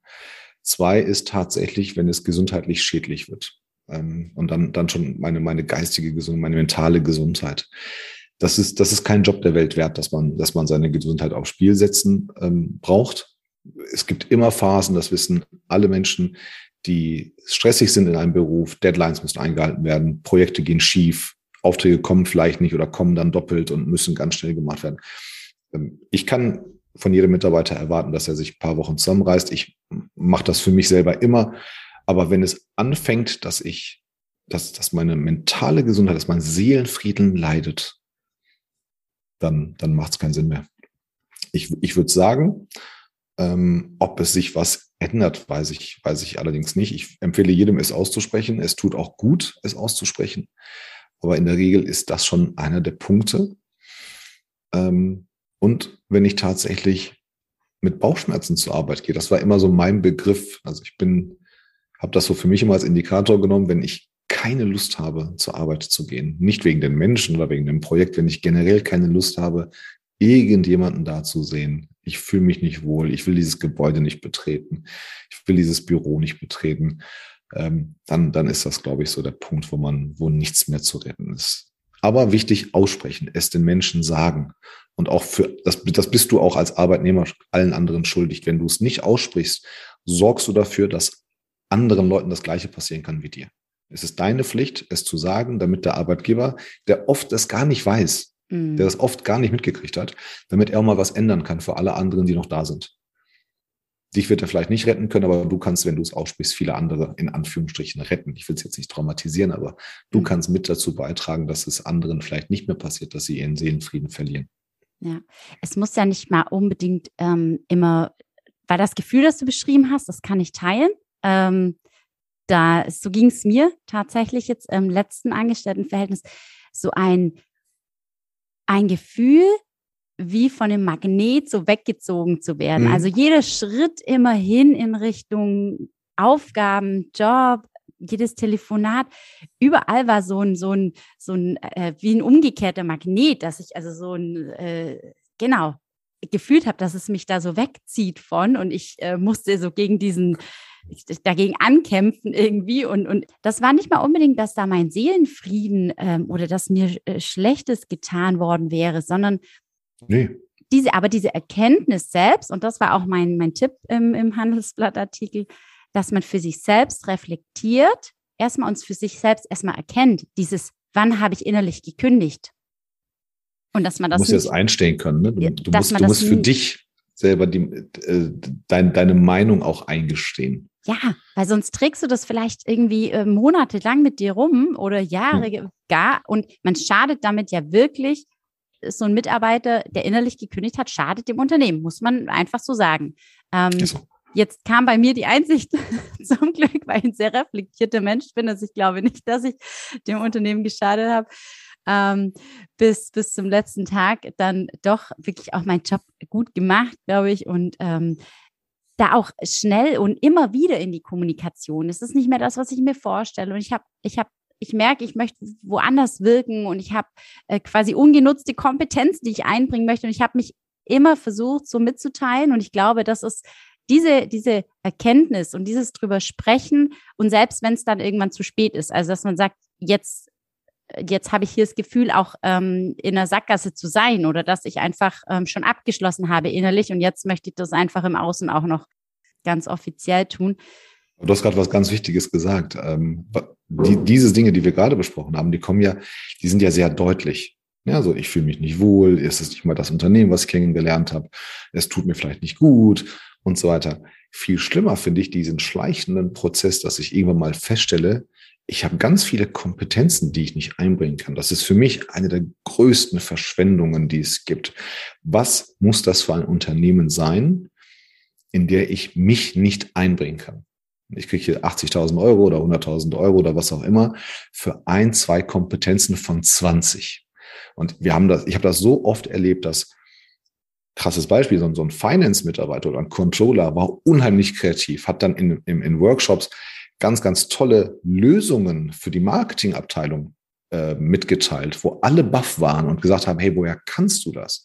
Zwei ist tatsächlich, wenn es gesundheitlich schädlich wird. Ähm, und dann, dann schon meine, meine geistige Gesundheit, meine mentale Gesundheit. Das ist, das ist kein Job der Welt wert, dass man, dass man seine Gesundheit aufs Spiel setzen ähm, braucht. Es gibt immer Phasen, das wissen alle Menschen, die stressig sind in einem Beruf, Deadlines müssen eingehalten werden, Projekte gehen schief, Aufträge kommen vielleicht nicht oder kommen dann doppelt und müssen ganz schnell gemacht werden. Ähm, ich kann von jedem Mitarbeiter erwarten, dass er sich ein paar Wochen zusammenreißt. Ich mache das für mich selber immer. Aber wenn es anfängt, dass ich, dass, dass meine mentale Gesundheit, dass mein Seelenfrieden leidet, dann, dann macht es keinen Sinn mehr. Ich, ich würde sagen, ähm, ob es sich was ändert, weiß ich, weiß ich allerdings nicht. Ich empfehle jedem, es auszusprechen. Es tut auch gut, es auszusprechen. Aber in der Regel ist das schon einer der Punkte. Ähm, und wenn ich tatsächlich mit Bauchschmerzen zur Arbeit gehe, das war immer so mein Begriff. Also ich bin, habe das so für mich immer als Indikator genommen, wenn ich keine Lust habe, zur Arbeit zu gehen. Nicht wegen den Menschen oder wegen dem Projekt, wenn ich generell keine Lust habe, irgendjemanden da zu sehen. Ich fühle mich nicht wohl, ich will dieses Gebäude nicht betreten, ich will dieses Büro nicht betreten. Ähm, dann, dann ist das, glaube ich, so der Punkt, wo man, wo nichts mehr zu retten ist. Aber wichtig aussprechen, es den Menschen sagen. Und auch für, das, das bist du auch als Arbeitnehmer allen anderen schuldig. Wenn du es nicht aussprichst, sorgst du dafür, dass anderen Leuten das Gleiche passieren kann wie dir. Es ist deine Pflicht, es zu sagen, damit der Arbeitgeber, der oft es gar nicht weiß, mhm. der das oft gar nicht mitgekriegt hat, damit er auch mal was ändern kann für alle anderen, die noch da sind. Dich wird er vielleicht nicht retten können, aber du kannst, wenn du es aussprichst, viele andere in Anführungsstrichen retten. Ich will es jetzt nicht traumatisieren, aber du mhm. kannst mit dazu beitragen, dass es anderen vielleicht nicht mehr passiert, dass sie ihren Seelenfrieden verlieren. Ja, es muss ja nicht mal unbedingt ähm, immer, weil das Gefühl, das du beschrieben hast, das kann ich teilen. Ähm, da, so ging es mir tatsächlich jetzt im letzten Angestelltenverhältnis, so ein ein Gefühl, wie von einem Magnet so weggezogen zu werden. Mhm. Also jeder Schritt immerhin in Richtung Aufgaben, Job, jedes Telefonat, überall war so ein, so ein, so ein, äh, wie ein umgekehrter Magnet, dass ich also so ein, äh, genau, gefühlt habe, dass es mich da so wegzieht von und ich äh, musste so gegen diesen dagegen ankämpfen irgendwie und und das war nicht mal unbedingt, dass da mein Seelenfrieden ähm, oder dass mir äh, Schlechtes getan worden wäre, sondern nee. diese aber diese Erkenntnis selbst und das war auch mein mein Tipp im, im Handelsblattartikel, dass man für sich selbst reflektiert, erstmal uns für sich selbst erstmal erkennt, dieses wann habe ich innerlich gekündigt und dass man das. Du musst nicht, jetzt einstehen können. Ne? Du, du musst, du musst für dich selber die, äh, dein, deine Meinung auch eingestehen. Ja, weil sonst trägst du das vielleicht irgendwie äh, monatelang mit dir rum oder Jahre hm. gar und man schadet damit ja wirklich. So ein Mitarbeiter, der innerlich gekündigt hat, schadet dem Unternehmen, muss man einfach so sagen. Ähm, so. Jetzt kam bei mir die Einsicht zum Glück, weil ich ein sehr reflektierter Mensch bin, dass ich glaube nicht, dass ich dem Unternehmen geschadet habe ähm, bis, bis zum letzten Tag dann doch wirklich auch meinen Job gut gemacht, glaube ich. Und ähm, da auch schnell und immer wieder in die Kommunikation. Es ist nicht mehr das, was ich mir vorstelle. Und ich habe, ich habe ich merke, ich möchte woanders wirken und ich habe äh, quasi ungenutzte Kompetenz, die ich einbringen möchte. Und ich habe mich immer versucht, so mitzuteilen. Und ich glaube, das ist diese, diese Erkenntnis und dieses drüber sprechen und selbst wenn es dann irgendwann zu spät ist, also dass man sagt, jetzt jetzt habe ich hier das Gefühl, auch ähm, in der Sackgasse zu sein oder dass ich einfach ähm, schon abgeschlossen habe innerlich und jetzt möchte ich das einfach im Außen auch noch ganz offiziell tun. Du hast gerade was ganz Wichtiges gesagt. Ähm, die, diese Dinge, die wir gerade besprochen haben, die kommen ja, die sind ja sehr deutlich. Ja, also ich fühle mich nicht wohl, es ist nicht mal das Unternehmen, was ich kennengelernt habe, es tut mir vielleicht nicht gut und so weiter. Viel schlimmer finde ich diesen schleichenden Prozess, dass ich irgendwann mal feststelle, ich habe ganz viele Kompetenzen, die ich nicht einbringen kann. Das ist für mich eine der größten Verschwendungen, die es gibt. Was muss das für ein Unternehmen sein, in der ich mich nicht einbringen kann? Ich kriege hier 80.000 Euro oder 100.000 Euro oder was auch immer für ein, zwei Kompetenzen von 20. Und wir haben das, ich habe das so oft erlebt, dass krasses Beispiel, so ein Finance-Mitarbeiter oder ein Controller war unheimlich kreativ, hat dann in, in, in Workshops ganz, ganz tolle Lösungen für die Marketingabteilung äh, mitgeteilt, wo alle baff waren und gesagt haben, hey, woher kannst du das?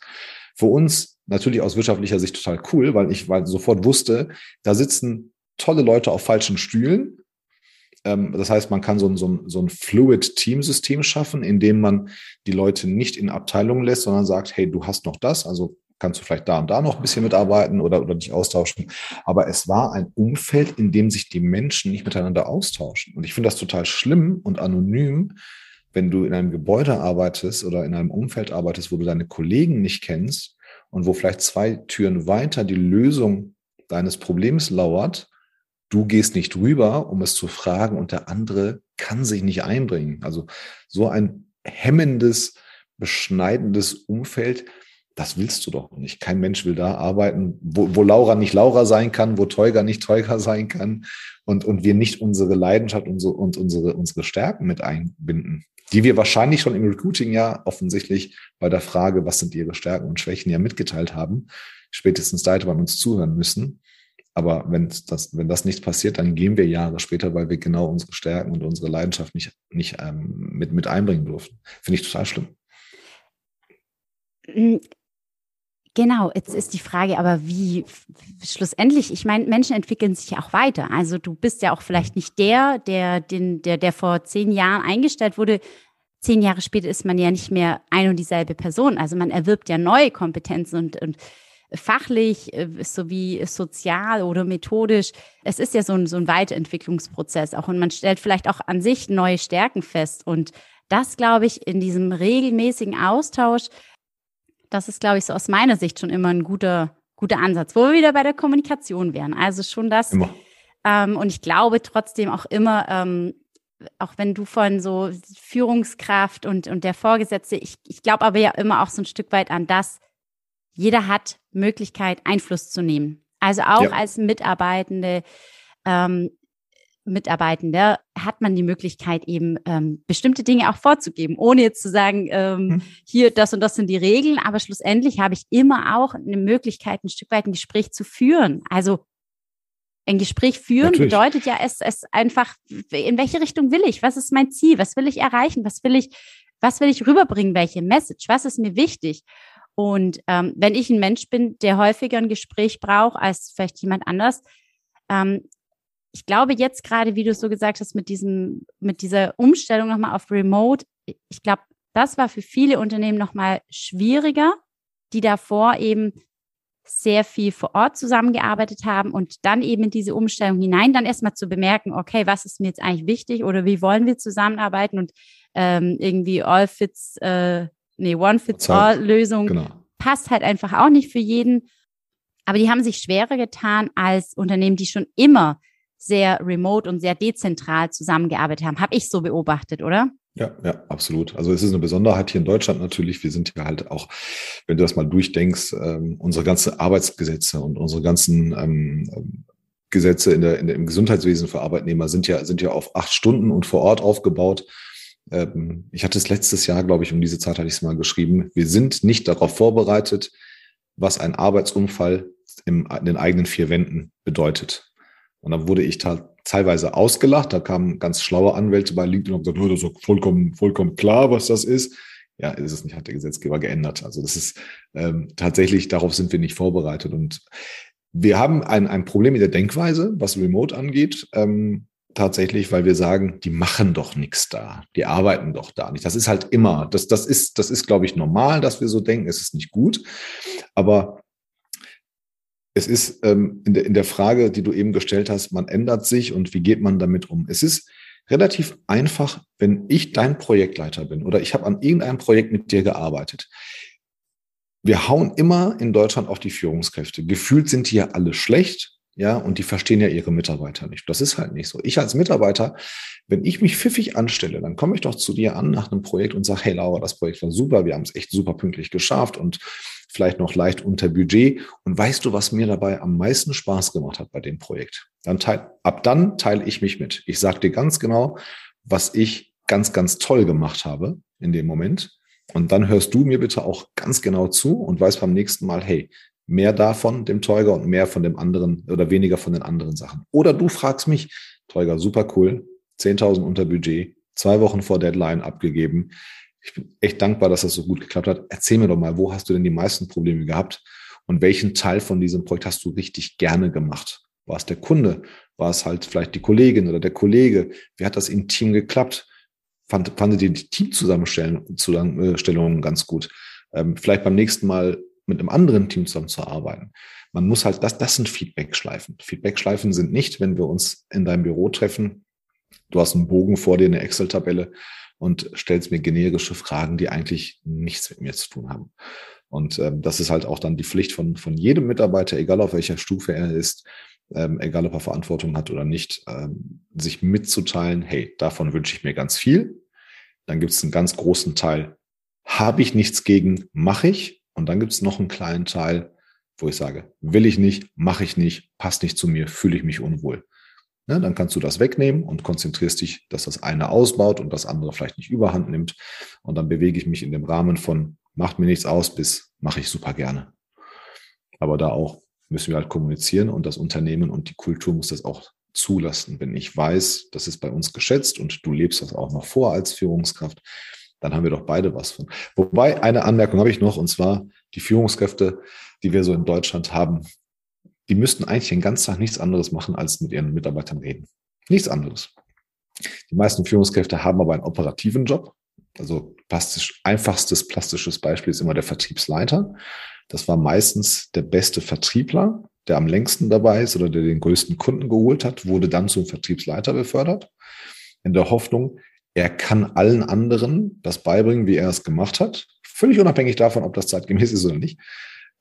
Für uns natürlich aus wirtschaftlicher Sicht total cool, weil ich weil sofort wusste, da sitzen tolle Leute auf falschen Stühlen. Ähm, das heißt, man kann so ein, so ein, so ein Fluid-Team-System schaffen, in dem man die Leute nicht in Abteilungen lässt, sondern sagt, hey, du hast noch das, also kannst du vielleicht da und da noch ein bisschen mitarbeiten oder, oder dich austauschen. Aber es war ein Umfeld, in dem sich die Menschen nicht miteinander austauschen. Und ich finde das total schlimm und anonym, wenn du in einem Gebäude arbeitest oder in einem Umfeld arbeitest, wo du deine Kollegen nicht kennst und wo vielleicht zwei Türen weiter die Lösung deines Problems lauert. Du gehst nicht rüber, um es zu fragen und der andere kann sich nicht einbringen. Also so ein hemmendes, beschneidendes Umfeld, das willst du doch nicht. Kein Mensch will da arbeiten, wo, wo Laura nicht Laura sein kann, wo Teuger nicht Teuger sein kann und, und wir nicht unsere Leidenschaft und, so, und unsere, unsere Stärken mit einbinden, die wir wahrscheinlich schon im Recruiting ja offensichtlich bei der Frage, was sind ihre Stärken und Schwächen ja mitgeteilt haben. Spätestens da hätte man uns zuhören müssen. Aber wenn das, wenn das nicht passiert, dann gehen wir Jahre später, weil wir genau unsere Stärken und unsere Leidenschaft nicht, nicht ähm, mit, mit einbringen durften. Finde ich total schlimm. Hm, Genau, jetzt ist die Frage aber, wie schlussendlich, ich meine, Menschen entwickeln sich ja auch weiter. Also du bist ja auch vielleicht nicht der, der, den, der, der vor zehn Jahren eingestellt wurde. Zehn Jahre später ist man ja nicht mehr ein und dieselbe Person. Also man erwirbt ja neue Kompetenzen und, und fachlich äh, sowie sozial oder methodisch. Es ist ja so ein, so ein Weiterentwicklungsprozess auch und man stellt vielleicht auch an sich neue Stärken fest. Und das, glaube ich, in diesem regelmäßigen Austausch das ist, glaube ich, so aus meiner Sicht schon immer ein guter, guter Ansatz, wo wir wieder bei der Kommunikation wären. Also schon das. Ähm, und ich glaube trotzdem auch immer, ähm, auch wenn du von so Führungskraft und, und der Vorgesetzte, ich, ich glaube aber ja immer auch so ein Stück weit an das, jeder hat Möglichkeit, Einfluss zu nehmen. Also auch ja. als Mitarbeitende. Ähm, Mitarbeitender hat man die Möglichkeit, eben ähm, bestimmte Dinge auch vorzugeben, ohne jetzt zu sagen, ähm, hm. hier, das und das sind die Regeln. Aber schlussendlich habe ich immer auch eine Möglichkeit, ein Stück weit ein Gespräch zu führen. Also ein Gespräch führen Natürlich. bedeutet ja, es, es einfach, in welche Richtung will ich? Was ist mein Ziel? Was will ich erreichen? Was will ich, was will ich rüberbringen? Welche Message? Was ist mir wichtig? Und ähm, wenn ich ein Mensch bin, der häufiger ein Gespräch braucht als vielleicht jemand anders, ähm, ich glaube jetzt gerade, wie du es so gesagt hast, mit diesem, mit dieser Umstellung nochmal auf Remote, ich glaube, das war für viele Unternehmen nochmal schwieriger, die davor eben sehr viel vor Ort zusammengearbeitet haben und dann eben in diese Umstellung hinein dann erstmal zu bemerken, okay, was ist mir jetzt eigentlich wichtig oder wie wollen wir zusammenarbeiten und ähm, irgendwie all fits, äh, nee, one fits all Lösung genau. passt halt einfach auch nicht für jeden. Aber die haben sich schwerer getan als Unternehmen, die schon immer sehr remote und sehr dezentral zusammengearbeitet haben. Habe ich so beobachtet, oder? Ja, ja, absolut. Also es ist eine Besonderheit hier in Deutschland natürlich. Wir sind ja halt auch, wenn du das mal durchdenkst, ähm, unsere ganzen Arbeitsgesetze und unsere ganzen ähm, Gesetze in der, in der, im Gesundheitswesen für Arbeitnehmer sind ja, sind ja auf acht Stunden und vor Ort aufgebaut. Ähm, ich hatte es letztes Jahr, glaube ich, um diese Zeit hatte ich es mal geschrieben. Wir sind nicht darauf vorbereitet, was ein Arbeitsunfall in den eigenen vier Wänden bedeutet. Und dann wurde ich teilweise ausgelacht. Da kamen ganz schlaue Anwälte bei LinkedIn und haben gesagt, das ist vollkommen, vollkommen klar, was das ist. Ja, ist es nicht, hat der Gesetzgeber geändert. Also das ist ähm, tatsächlich, darauf sind wir nicht vorbereitet. Und wir haben ein, ein Problem mit der Denkweise, was Remote angeht. Ähm, tatsächlich, weil wir sagen, die machen doch nichts da, die arbeiten doch da nicht. Das ist halt immer, das, das ist, das ist, glaube ich, normal, dass wir so denken, es ist nicht gut. Aber es ist ähm, in, der, in der Frage, die du eben gestellt hast, man ändert sich und wie geht man damit um? Es ist relativ einfach, wenn ich dein Projektleiter bin oder ich habe an irgendeinem Projekt mit dir gearbeitet. Wir hauen immer in Deutschland auf die Führungskräfte. Gefühlt sind die ja alle schlecht, ja, und die verstehen ja ihre Mitarbeiter nicht. Das ist halt nicht so. Ich als Mitarbeiter, wenn ich mich pfiffig anstelle, dann komme ich doch zu dir an nach einem Projekt und sage, hey Laura, das Projekt war super, wir haben es echt super pünktlich geschafft und vielleicht noch leicht unter Budget. Und weißt du, was mir dabei am meisten Spaß gemacht hat bei dem Projekt? Dann teil, ab dann teile ich mich mit. Ich sage dir ganz genau, was ich ganz, ganz toll gemacht habe in dem Moment. Und dann hörst du mir bitte auch ganz genau zu und weißt beim nächsten Mal, hey, mehr davon, dem Teuger, und mehr von dem anderen oder weniger von den anderen Sachen. Oder du fragst mich, Teuger, super cool, 10.000 unter Budget, zwei Wochen vor Deadline abgegeben ich bin echt dankbar, dass das so gut geklappt hat. Erzähl mir doch mal, wo hast du denn die meisten Probleme gehabt und welchen Teil von diesem Projekt hast du richtig gerne gemacht? War es der Kunde? War es halt vielleicht die Kollegin oder der Kollege? Wie hat das im Team geklappt? Fand, fandet ihr die Teamzusammenstellung ganz gut? Ähm, vielleicht beim nächsten Mal mit einem anderen Team zusammenzuarbeiten. Man muss halt, das, das sind Feedback-Schleifen. Feedback-Schleifen sind nicht, wenn wir uns in deinem Büro treffen, du hast einen Bogen vor dir, eine Excel-Tabelle und stellst mir generische Fragen, die eigentlich nichts mit mir zu tun haben. Und ähm, das ist halt auch dann die Pflicht von, von jedem Mitarbeiter, egal auf welcher Stufe er ist, ähm, egal ob er Verantwortung hat oder nicht, ähm, sich mitzuteilen, hey, davon wünsche ich mir ganz viel. Dann gibt es einen ganz großen Teil, habe ich nichts gegen, mache ich. Und dann gibt es noch einen kleinen Teil, wo ich sage, will ich nicht, mache ich nicht, passt nicht zu mir, fühle ich mich unwohl. Ne, dann kannst du das wegnehmen und konzentrierst dich, dass das eine ausbaut und das andere vielleicht nicht überhand nimmt. Und dann bewege ich mich in dem Rahmen von macht mir nichts aus bis mache ich super gerne. Aber da auch müssen wir halt kommunizieren und das Unternehmen und die Kultur muss das auch zulassen. Wenn ich weiß, das ist bei uns geschätzt und du lebst das auch noch vor als Führungskraft, dann haben wir doch beide was von. Wobei eine Anmerkung habe ich noch, und zwar die Führungskräfte, die wir so in Deutschland haben, die müssten eigentlich den ganzen Tag nichts anderes machen, als mit ihren Mitarbeitern reden. Nichts anderes. Die meisten Führungskräfte haben aber einen operativen Job. Also plastisch, einfachstes plastisches Beispiel ist immer der Vertriebsleiter. Das war meistens der beste Vertriebler, der am längsten dabei ist oder der den größten Kunden geholt hat, wurde dann zum Vertriebsleiter befördert. In der Hoffnung, er kann allen anderen das beibringen, wie er es gemacht hat. Völlig unabhängig davon, ob das zeitgemäß ist oder nicht.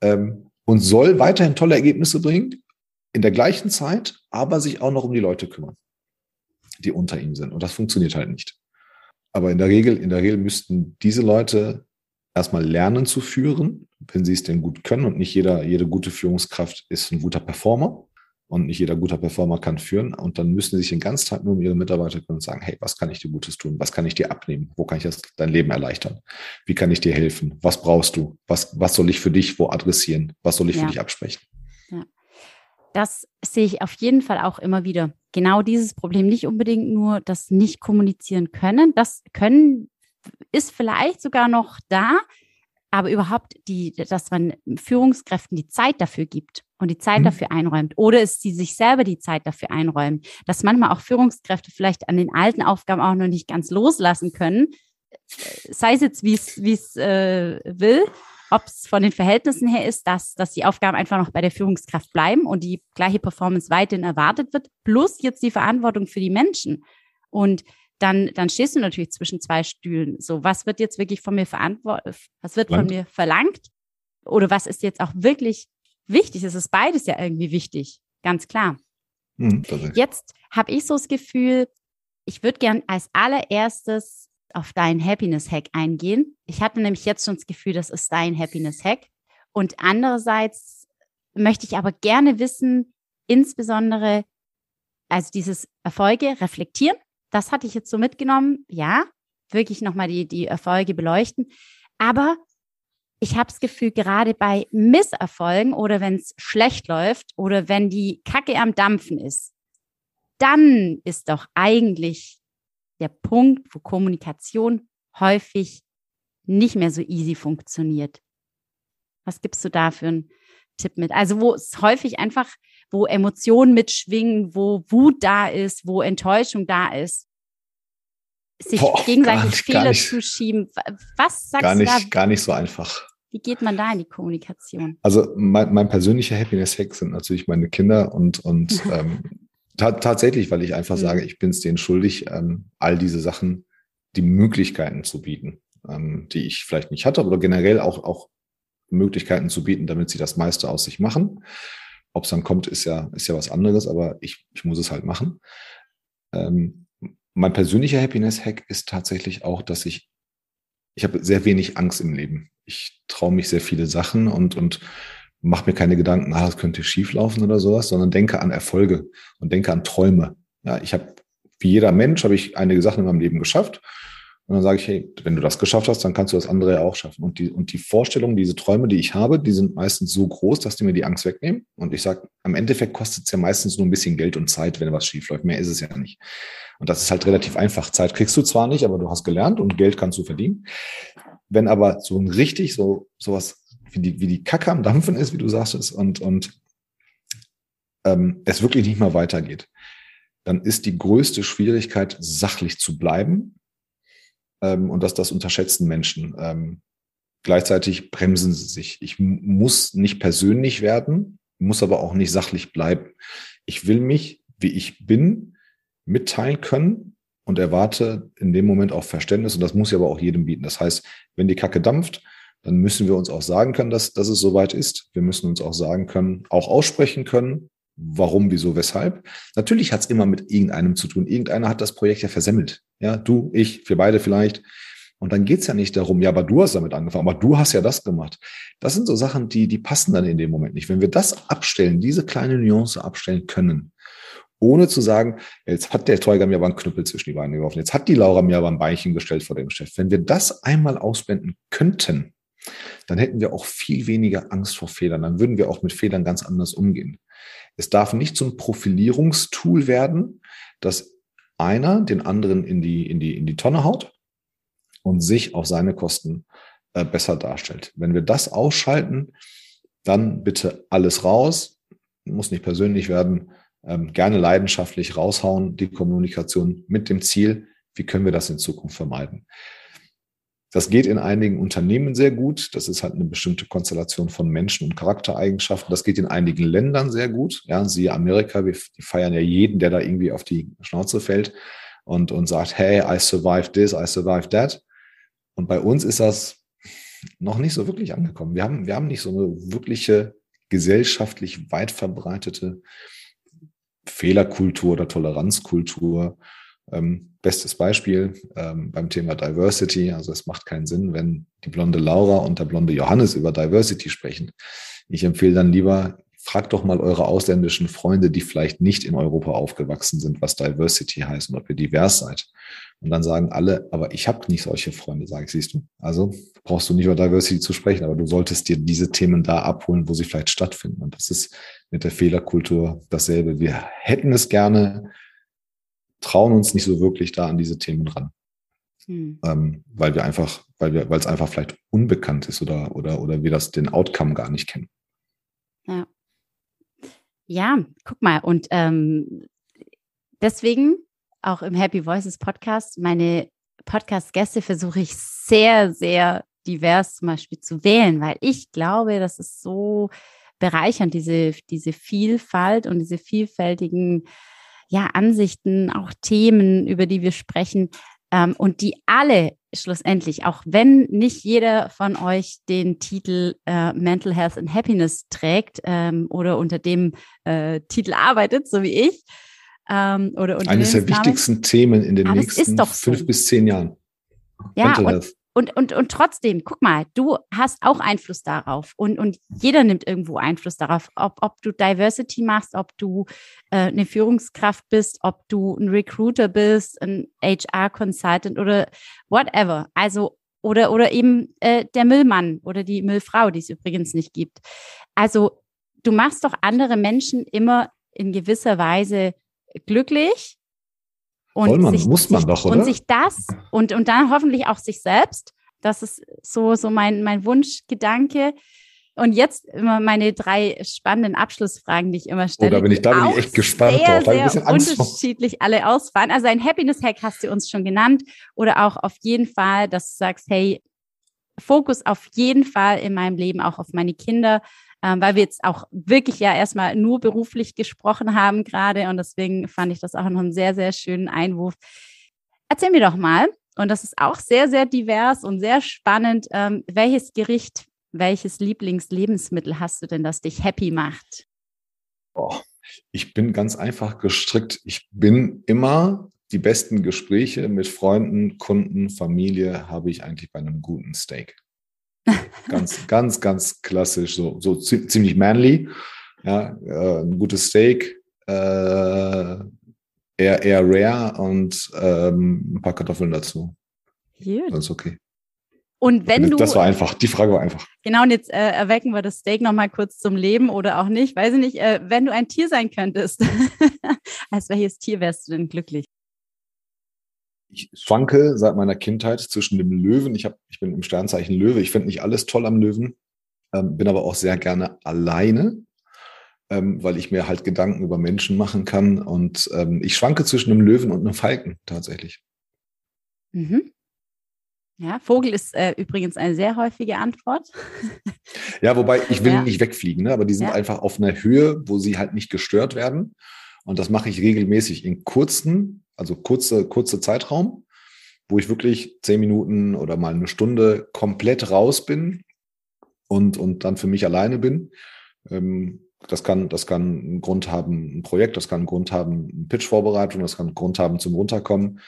Ähm, und soll weiterhin tolle Ergebnisse bringen, in der gleichen Zeit, aber sich auch noch um die Leute kümmern, die unter ihm sind. Und das funktioniert halt nicht. Aber in der Regel, in der Regel müssten diese Leute erstmal lernen zu führen, wenn sie es denn gut können. Und nicht jeder, jede gute Führungskraft ist ein guter Performer. Und nicht jeder guter Performer kann führen. Und dann müssen sie sich den ganzen Tag nur um ihre Mitarbeiter kümmern und sagen, hey, was kann ich dir Gutes tun? Was kann ich dir abnehmen? Wo kann ich das, dein Leben erleichtern? Wie kann ich dir helfen? Was brauchst du? Was, was soll ich für dich wo adressieren? Was soll ich ja. für dich absprechen? Ja. Das sehe ich auf jeden Fall auch immer wieder. Genau dieses Problem. Nicht unbedingt nur das nicht kommunizieren können. Das können ist vielleicht sogar noch da, aber überhaupt die, dass man Führungskräften die Zeit dafür gibt und die Zeit mhm. dafür einräumt oder es sie sich selber die Zeit dafür einräumen, dass manchmal auch Führungskräfte vielleicht an den alten Aufgaben auch noch nicht ganz loslassen können, sei es jetzt wie es wie es äh, will, ob es von den Verhältnissen her ist, dass dass die Aufgaben einfach noch bei der Führungskraft bleiben und die gleiche Performance weiterhin erwartet wird, plus jetzt die Verantwortung für die Menschen und dann, dann stehst du natürlich zwischen zwei Stühlen. So, was wird jetzt wirklich von mir verantwortet, was wird von mir verlangt? Oder was ist jetzt auch wirklich wichtig. Es ist beides ja irgendwie wichtig, ganz klar. Mhm, Jetzt habe ich so das Gefühl, ich würde gern als allererstes auf deinen Happiness-Hack eingehen. Ich hatte nämlich jetzt schon das Gefühl, das ist dein Happiness-Hack. Und andererseits möchte ich aber gerne wissen, insbesondere, also dieses Erfolge reflektieren. Das hatte ich jetzt so mitgenommen. Ja, wirklich nochmal die, die Erfolge beleuchten. Aber ich habe das Gefühl, gerade bei Misserfolgen oder wenn es schlecht läuft oder wenn die Kacke am Dampfen ist, dann ist doch eigentlich der Punkt, wo Kommunikation häufig nicht mehr so easy funktioniert. Was gibst du da für einen Tipp mit? Also wo es häufig einfach, wo Emotionen mitschwingen, wo Wut da ist, wo Enttäuschung da ist, sich Boah, gegenseitig nicht, Fehler zuschieben. Was sagst gar nicht, du da? Gar nicht so einfach. Wie geht man da in die Kommunikation? Also mein, mein persönlicher Happiness-Hack sind natürlich meine Kinder und, und ähm, ta tatsächlich, weil ich einfach mhm. sage, ich bin es denen schuldig, ähm, all diese Sachen, die Möglichkeiten zu bieten, ähm, die ich vielleicht nicht hatte, oder generell auch, auch Möglichkeiten zu bieten, damit sie das meiste aus sich machen. Ob es dann kommt, ist ja, ist ja was anderes, aber ich, ich muss es halt machen. Ähm, mein persönlicher Happiness-Hack ist tatsächlich auch, dass ich, ich habe sehr wenig Angst im Leben. Ich traue mich sehr viele Sachen und, und mache mir keine Gedanken, ah, das könnte schief laufen oder sowas, sondern denke an Erfolge und denke an Träume. Ja, ich habe, wie jeder Mensch, habe ich einige Sachen in meinem Leben geschafft und dann sage ich, hey, wenn du das geschafft hast, dann kannst du das andere ja auch schaffen. Und die, und die Vorstellungen, diese Träume, die ich habe, die sind meistens so groß, dass die mir die Angst wegnehmen. Und ich sage, am Endeffekt kostet es ja meistens nur ein bisschen Geld und Zeit, wenn was schief läuft. Mehr ist es ja nicht. Und das ist halt relativ einfach. Zeit kriegst du zwar nicht, aber du hast gelernt und Geld kannst du verdienen. Wenn aber so ein richtig, so, sowas wie die, wie die Kacke am Dampfen ist, wie du sagst, und, und ähm, es wirklich nicht mehr weitergeht, dann ist die größte Schwierigkeit, sachlich zu bleiben ähm, und dass das unterschätzen Menschen. Ähm, gleichzeitig bremsen sie sich. Ich muss nicht persönlich werden, muss aber auch nicht sachlich bleiben. Ich will mich, wie ich bin, mitteilen können und erwarte in dem Moment auch Verständnis und das muss ich aber auch jedem bieten. Das heißt, wenn die Kacke dampft, dann müssen wir uns auch sagen können, dass, dass es soweit ist. Wir müssen uns auch sagen können, auch aussprechen können, warum, wieso, weshalb. Natürlich hat es immer mit irgendeinem zu tun. Irgendeiner hat das Projekt ja versemmelt. Ja, du, ich, wir beide vielleicht. Und dann geht's ja nicht darum, ja, aber du hast damit angefangen, aber du hast ja das gemacht. Das sind so Sachen, die, die passen dann in dem Moment nicht. Wenn wir das abstellen, diese kleine Nuance abstellen können, ohne zu sagen, jetzt hat der Teuger mir aber einen Knüppel zwischen die Beine geworfen, jetzt hat die Laura mir aber ein Beinchen gestellt vor dem Chef. Wenn wir das einmal ausblenden könnten, dann hätten wir auch viel weniger Angst vor Fehlern. Dann würden wir auch mit Fehlern ganz anders umgehen. Es darf nicht zum Profilierungstool werden, dass einer den anderen in die, in die, in die Tonne haut und sich auf seine Kosten äh, besser darstellt. Wenn wir das ausschalten, dann bitte alles raus, muss nicht persönlich werden, ähm, gerne leidenschaftlich raushauen, die Kommunikation mit dem Ziel, wie können wir das in Zukunft vermeiden. Das geht in einigen Unternehmen sehr gut. Das ist halt eine bestimmte Konstellation von Menschen und Charaktereigenschaften. Das geht in einigen Ländern sehr gut. Ja, siehe Amerika, wir feiern ja jeden, der da irgendwie auf die Schnauze fällt und, und sagt, hey, I survived this, I survived that. Und bei uns ist das noch nicht so wirklich angekommen. Wir haben, wir haben nicht so eine wirkliche gesellschaftlich weit verbreitete Fehlerkultur oder Toleranzkultur. Ähm, bestes Beispiel ähm, beim Thema Diversity. Also es macht keinen Sinn, wenn die blonde Laura und der blonde Johannes über Diversity sprechen. Ich empfehle dann lieber, fragt doch mal eure ausländischen Freunde, die vielleicht nicht in Europa aufgewachsen sind, was Diversity heißt und ob ihr divers seid. Und dann sagen alle, aber ich habe nicht solche Freunde, sage ich, siehst du. Also brauchst du nicht über Diversity zu sprechen, aber du solltest dir diese Themen da abholen, wo sie vielleicht stattfinden. Und das ist mit der Fehlerkultur dasselbe. Wir hätten es gerne, trauen uns nicht so wirklich da an diese Themen ran. Hm. Ähm, weil wir einfach, weil wir, weil es einfach vielleicht unbekannt ist oder, oder, oder wir das den Outcome gar nicht kennen. Ja. Ja, guck mal, und ähm, deswegen auch im Happy Voices Podcast, meine Podcast-Gäste versuche ich sehr, sehr divers zum Beispiel zu wählen, weil ich glaube, das ist so bereichernd, diese, diese Vielfalt und diese vielfältigen ja, Ansichten, auch Themen, über die wir sprechen ähm, und die alle schlussendlich, auch wenn nicht jeder von euch den Titel äh, Mental Health and Happiness trägt ähm, oder unter dem äh, Titel arbeitet, so wie ich, ähm, oder Eines der wichtigsten Themen in den nächsten fünf so. bis zehn Jahren. Ja, und, und, und, und trotzdem, guck mal, du hast auch Einfluss darauf und, und jeder nimmt irgendwo Einfluss darauf, ob, ob du Diversity machst, ob du äh, eine Führungskraft bist, ob du ein Recruiter bist, ein HR-Consultant oder whatever. Also, oder, oder eben äh, der Müllmann oder die Müllfrau, die es übrigens nicht gibt. Also, du machst doch andere Menschen immer in gewisser Weise glücklich. Und Soll man, sich, muss man doch, oder? Und sich das und, und dann hoffentlich auch sich selbst. Das ist so, so mein, mein Wunschgedanke. Und jetzt immer meine drei spannenden Abschlussfragen, die ich immer stelle. Oh, da bin ich, da bin ich echt gespannt sehr, drauf. Sehr, sehr unterschiedlich alle ausfallen. Also ein Happiness-Hack hast du uns schon genannt. Oder auch auf jeden Fall, dass du sagst, hey, Fokus auf jeden Fall in meinem Leben, auch auf meine Kinder, ähm, weil wir jetzt auch wirklich ja erstmal nur beruflich gesprochen haben gerade und deswegen fand ich das auch noch einen sehr, sehr schönen Einwurf. Erzähl mir doch mal, und das ist auch sehr, sehr divers und sehr spannend, ähm, welches Gericht, welches Lieblingslebensmittel hast du denn, das dich happy macht? Oh, ich bin ganz einfach gestrickt. Ich bin immer die besten Gespräche mit Freunden, Kunden, Familie habe ich eigentlich bei einem guten Steak. Ganz, ganz, ganz klassisch, so, so ziemlich manly. Ja, äh, ein gutes Steak, äh, eher, eher rare und ähm, ein paar Kartoffeln dazu. Gut. Das ist okay. Und wenn du. Das war einfach, die Frage war einfach. Genau, und jetzt äh, erwecken wir das Steak nochmal kurz zum Leben oder auch nicht. Weiß ich nicht, äh, wenn du ein Tier sein könntest, als welches Tier wärst du denn glücklich? Ich schwanke seit meiner Kindheit zwischen dem Löwen. Ich, hab, ich bin im Sternzeichen Löwe. Ich finde nicht alles toll am Löwen, ähm, bin aber auch sehr gerne alleine, ähm, weil ich mir halt Gedanken über Menschen machen kann. Und ähm, ich schwanke zwischen einem Löwen und einem Falken tatsächlich. Mhm. Ja, Vogel ist äh, übrigens eine sehr häufige Antwort. ja, wobei ich will ja. nicht wegfliegen, ne? aber die sind ja. einfach auf einer Höhe, wo sie halt nicht gestört werden. Und das mache ich regelmäßig in kurzen also kurze, kurze Zeitraum, wo ich wirklich zehn Minuten oder mal eine Stunde komplett raus bin und, und dann für mich alleine bin. Ähm, das kann, das kann einen Grund haben, ein Projekt, das kann einen Grund haben, ein Pitch-Vorbereitung, das kann einen Grund haben zum Runterkommen.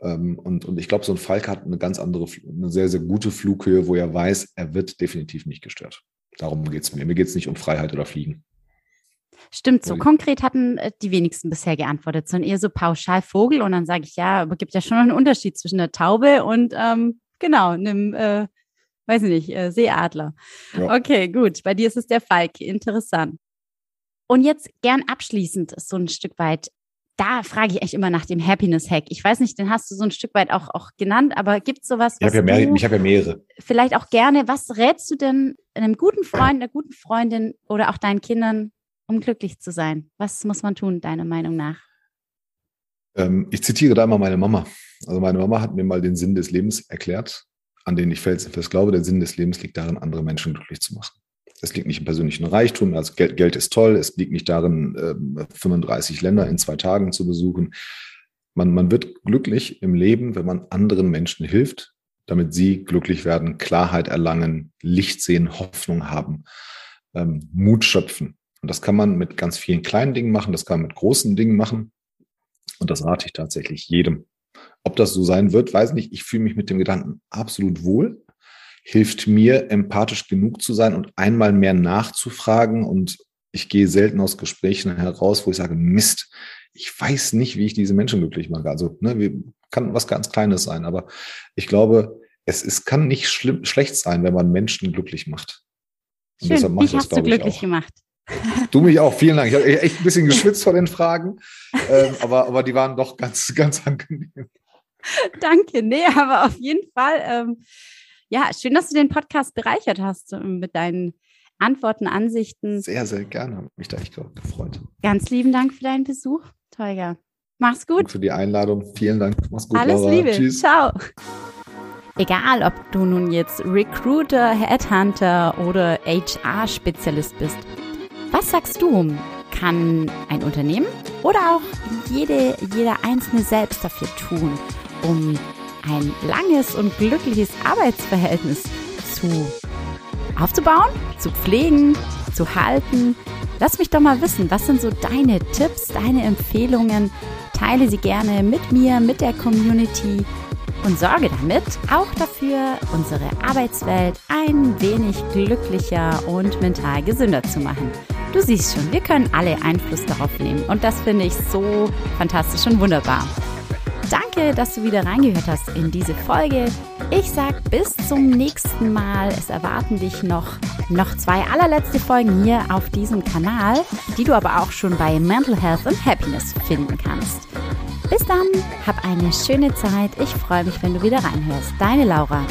Ähm, und, und ich glaube, so ein Falk hat eine ganz andere, eine sehr, sehr gute Flughöhe, wo er weiß, er wird definitiv nicht gestört. Darum geht es mir. Mir geht es nicht um Freiheit oder Fliegen. Stimmt, so konkret hatten äh, die wenigsten bisher geantwortet, sondern eher so pauschal Vogel. Und dann sage ich, ja, aber gibt ja schon einen Unterschied zwischen der Taube und ähm, genau, einem, äh, weiß ich nicht, äh, Seeadler. Ja. Okay, gut. Bei dir ist es der Falk. Interessant. Und jetzt gern abschließend so ein Stück weit. Da frage ich echt immer nach dem Happiness-Hack. Ich weiß nicht, den hast du so ein Stück weit auch, auch genannt, aber gibt es sowas? Ich habe ja, mehr, ich hab ja mehrere. Vielleicht auch gerne. Was rätst du denn einem guten Freund, einer guten Freundin oder auch deinen Kindern, um glücklich zu sein? Was muss man tun, deiner Meinung nach? Ähm, ich zitiere da immer meine Mama. Also meine Mama hat mir mal den Sinn des Lebens erklärt, an den ich felsenfest glaube. Der Sinn des Lebens liegt darin, andere Menschen glücklich zu machen. Es liegt nicht im persönlichen Reichtum, also Geld, Geld ist toll. Es liegt nicht darin, 35 ähm, Länder in zwei Tagen zu besuchen. Man, man wird glücklich im Leben, wenn man anderen Menschen hilft, damit sie glücklich werden, Klarheit erlangen, Licht sehen, Hoffnung haben, ähm, Mut schöpfen. Und das kann man mit ganz vielen kleinen Dingen machen, das kann man mit großen Dingen machen. Und das rate ich tatsächlich jedem. Ob das so sein wird, weiß nicht. Ich fühle mich mit dem Gedanken absolut wohl. Hilft mir, empathisch genug zu sein und einmal mehr nachzufragen und ich gehe selten aus Gesprächen heraus, wo ich sage, Mist, ich weiß nicht, wie ich diese Menschen glücklich mache. Also, ne, kann was ganz Kleines sein, aber ich glaube, es, es kann nicht schlimm, schlecht sein, wenn man Menschen glücklich macht. Und Schön, deshalb mache ich das, hast du glücklich ich gemacht. Du mich auch, vielen Dank. Ich habe echt ein bisschen geschwitzt vor den Fragen, ähm, aber, aber die waren doch ganz, ganz angenehm. Danke, nee, aber auf jeden Fall, ähm, ja, schön, dass du den Podcast bereichert hast ähm, mit deinen Antworten, Ansichten. Sehr, sehr gerne, habe mich da echt gefreut. Ganz lieben Dank für deinen Besuch, Teuger. Mach's gut. Danke für die Einladung. Vielen Dank. Mach's gut. Alles Laura. Liebe. Tschüss. Ciao. Egal, ob du nun jetzt Recruiter, Headhunter oder HR-Spezialist bist. Was sagst du? Kann ein Unternehmen oder auch jede, jeder Einzelne selbst dafür tun, um ein langes und glückliches Arbeitsverhältnis zu aufzubauen, zu pflegen, zu halten? Lass mich doch mal wissen, was sind so deine Tipps, deine Empfehlungen? Teile sie gerne mit mir, mit der Community und sorge damit auch dafür, unsere Arbeitswelt ein wenig glücklicher und mental gesünder zu machen. Du siehst schon, wir können alle Einfluss darauf nehmen und das finde ich so fantastisch und wunderbar. Danke, dass du wieder reingehört hast in diese Folge. Ich sag bis zum nächsten Mal. Es erwarten dich noch, noch zwei allerletzte Folgen hier auf diesem Kanal, die du aber auch schon bei Mental Health and Happiness finden kannst. Bis dann, hab eine schöne Zeit. Ich freue mich, wenn du wieder reinhörst. Deine Laura.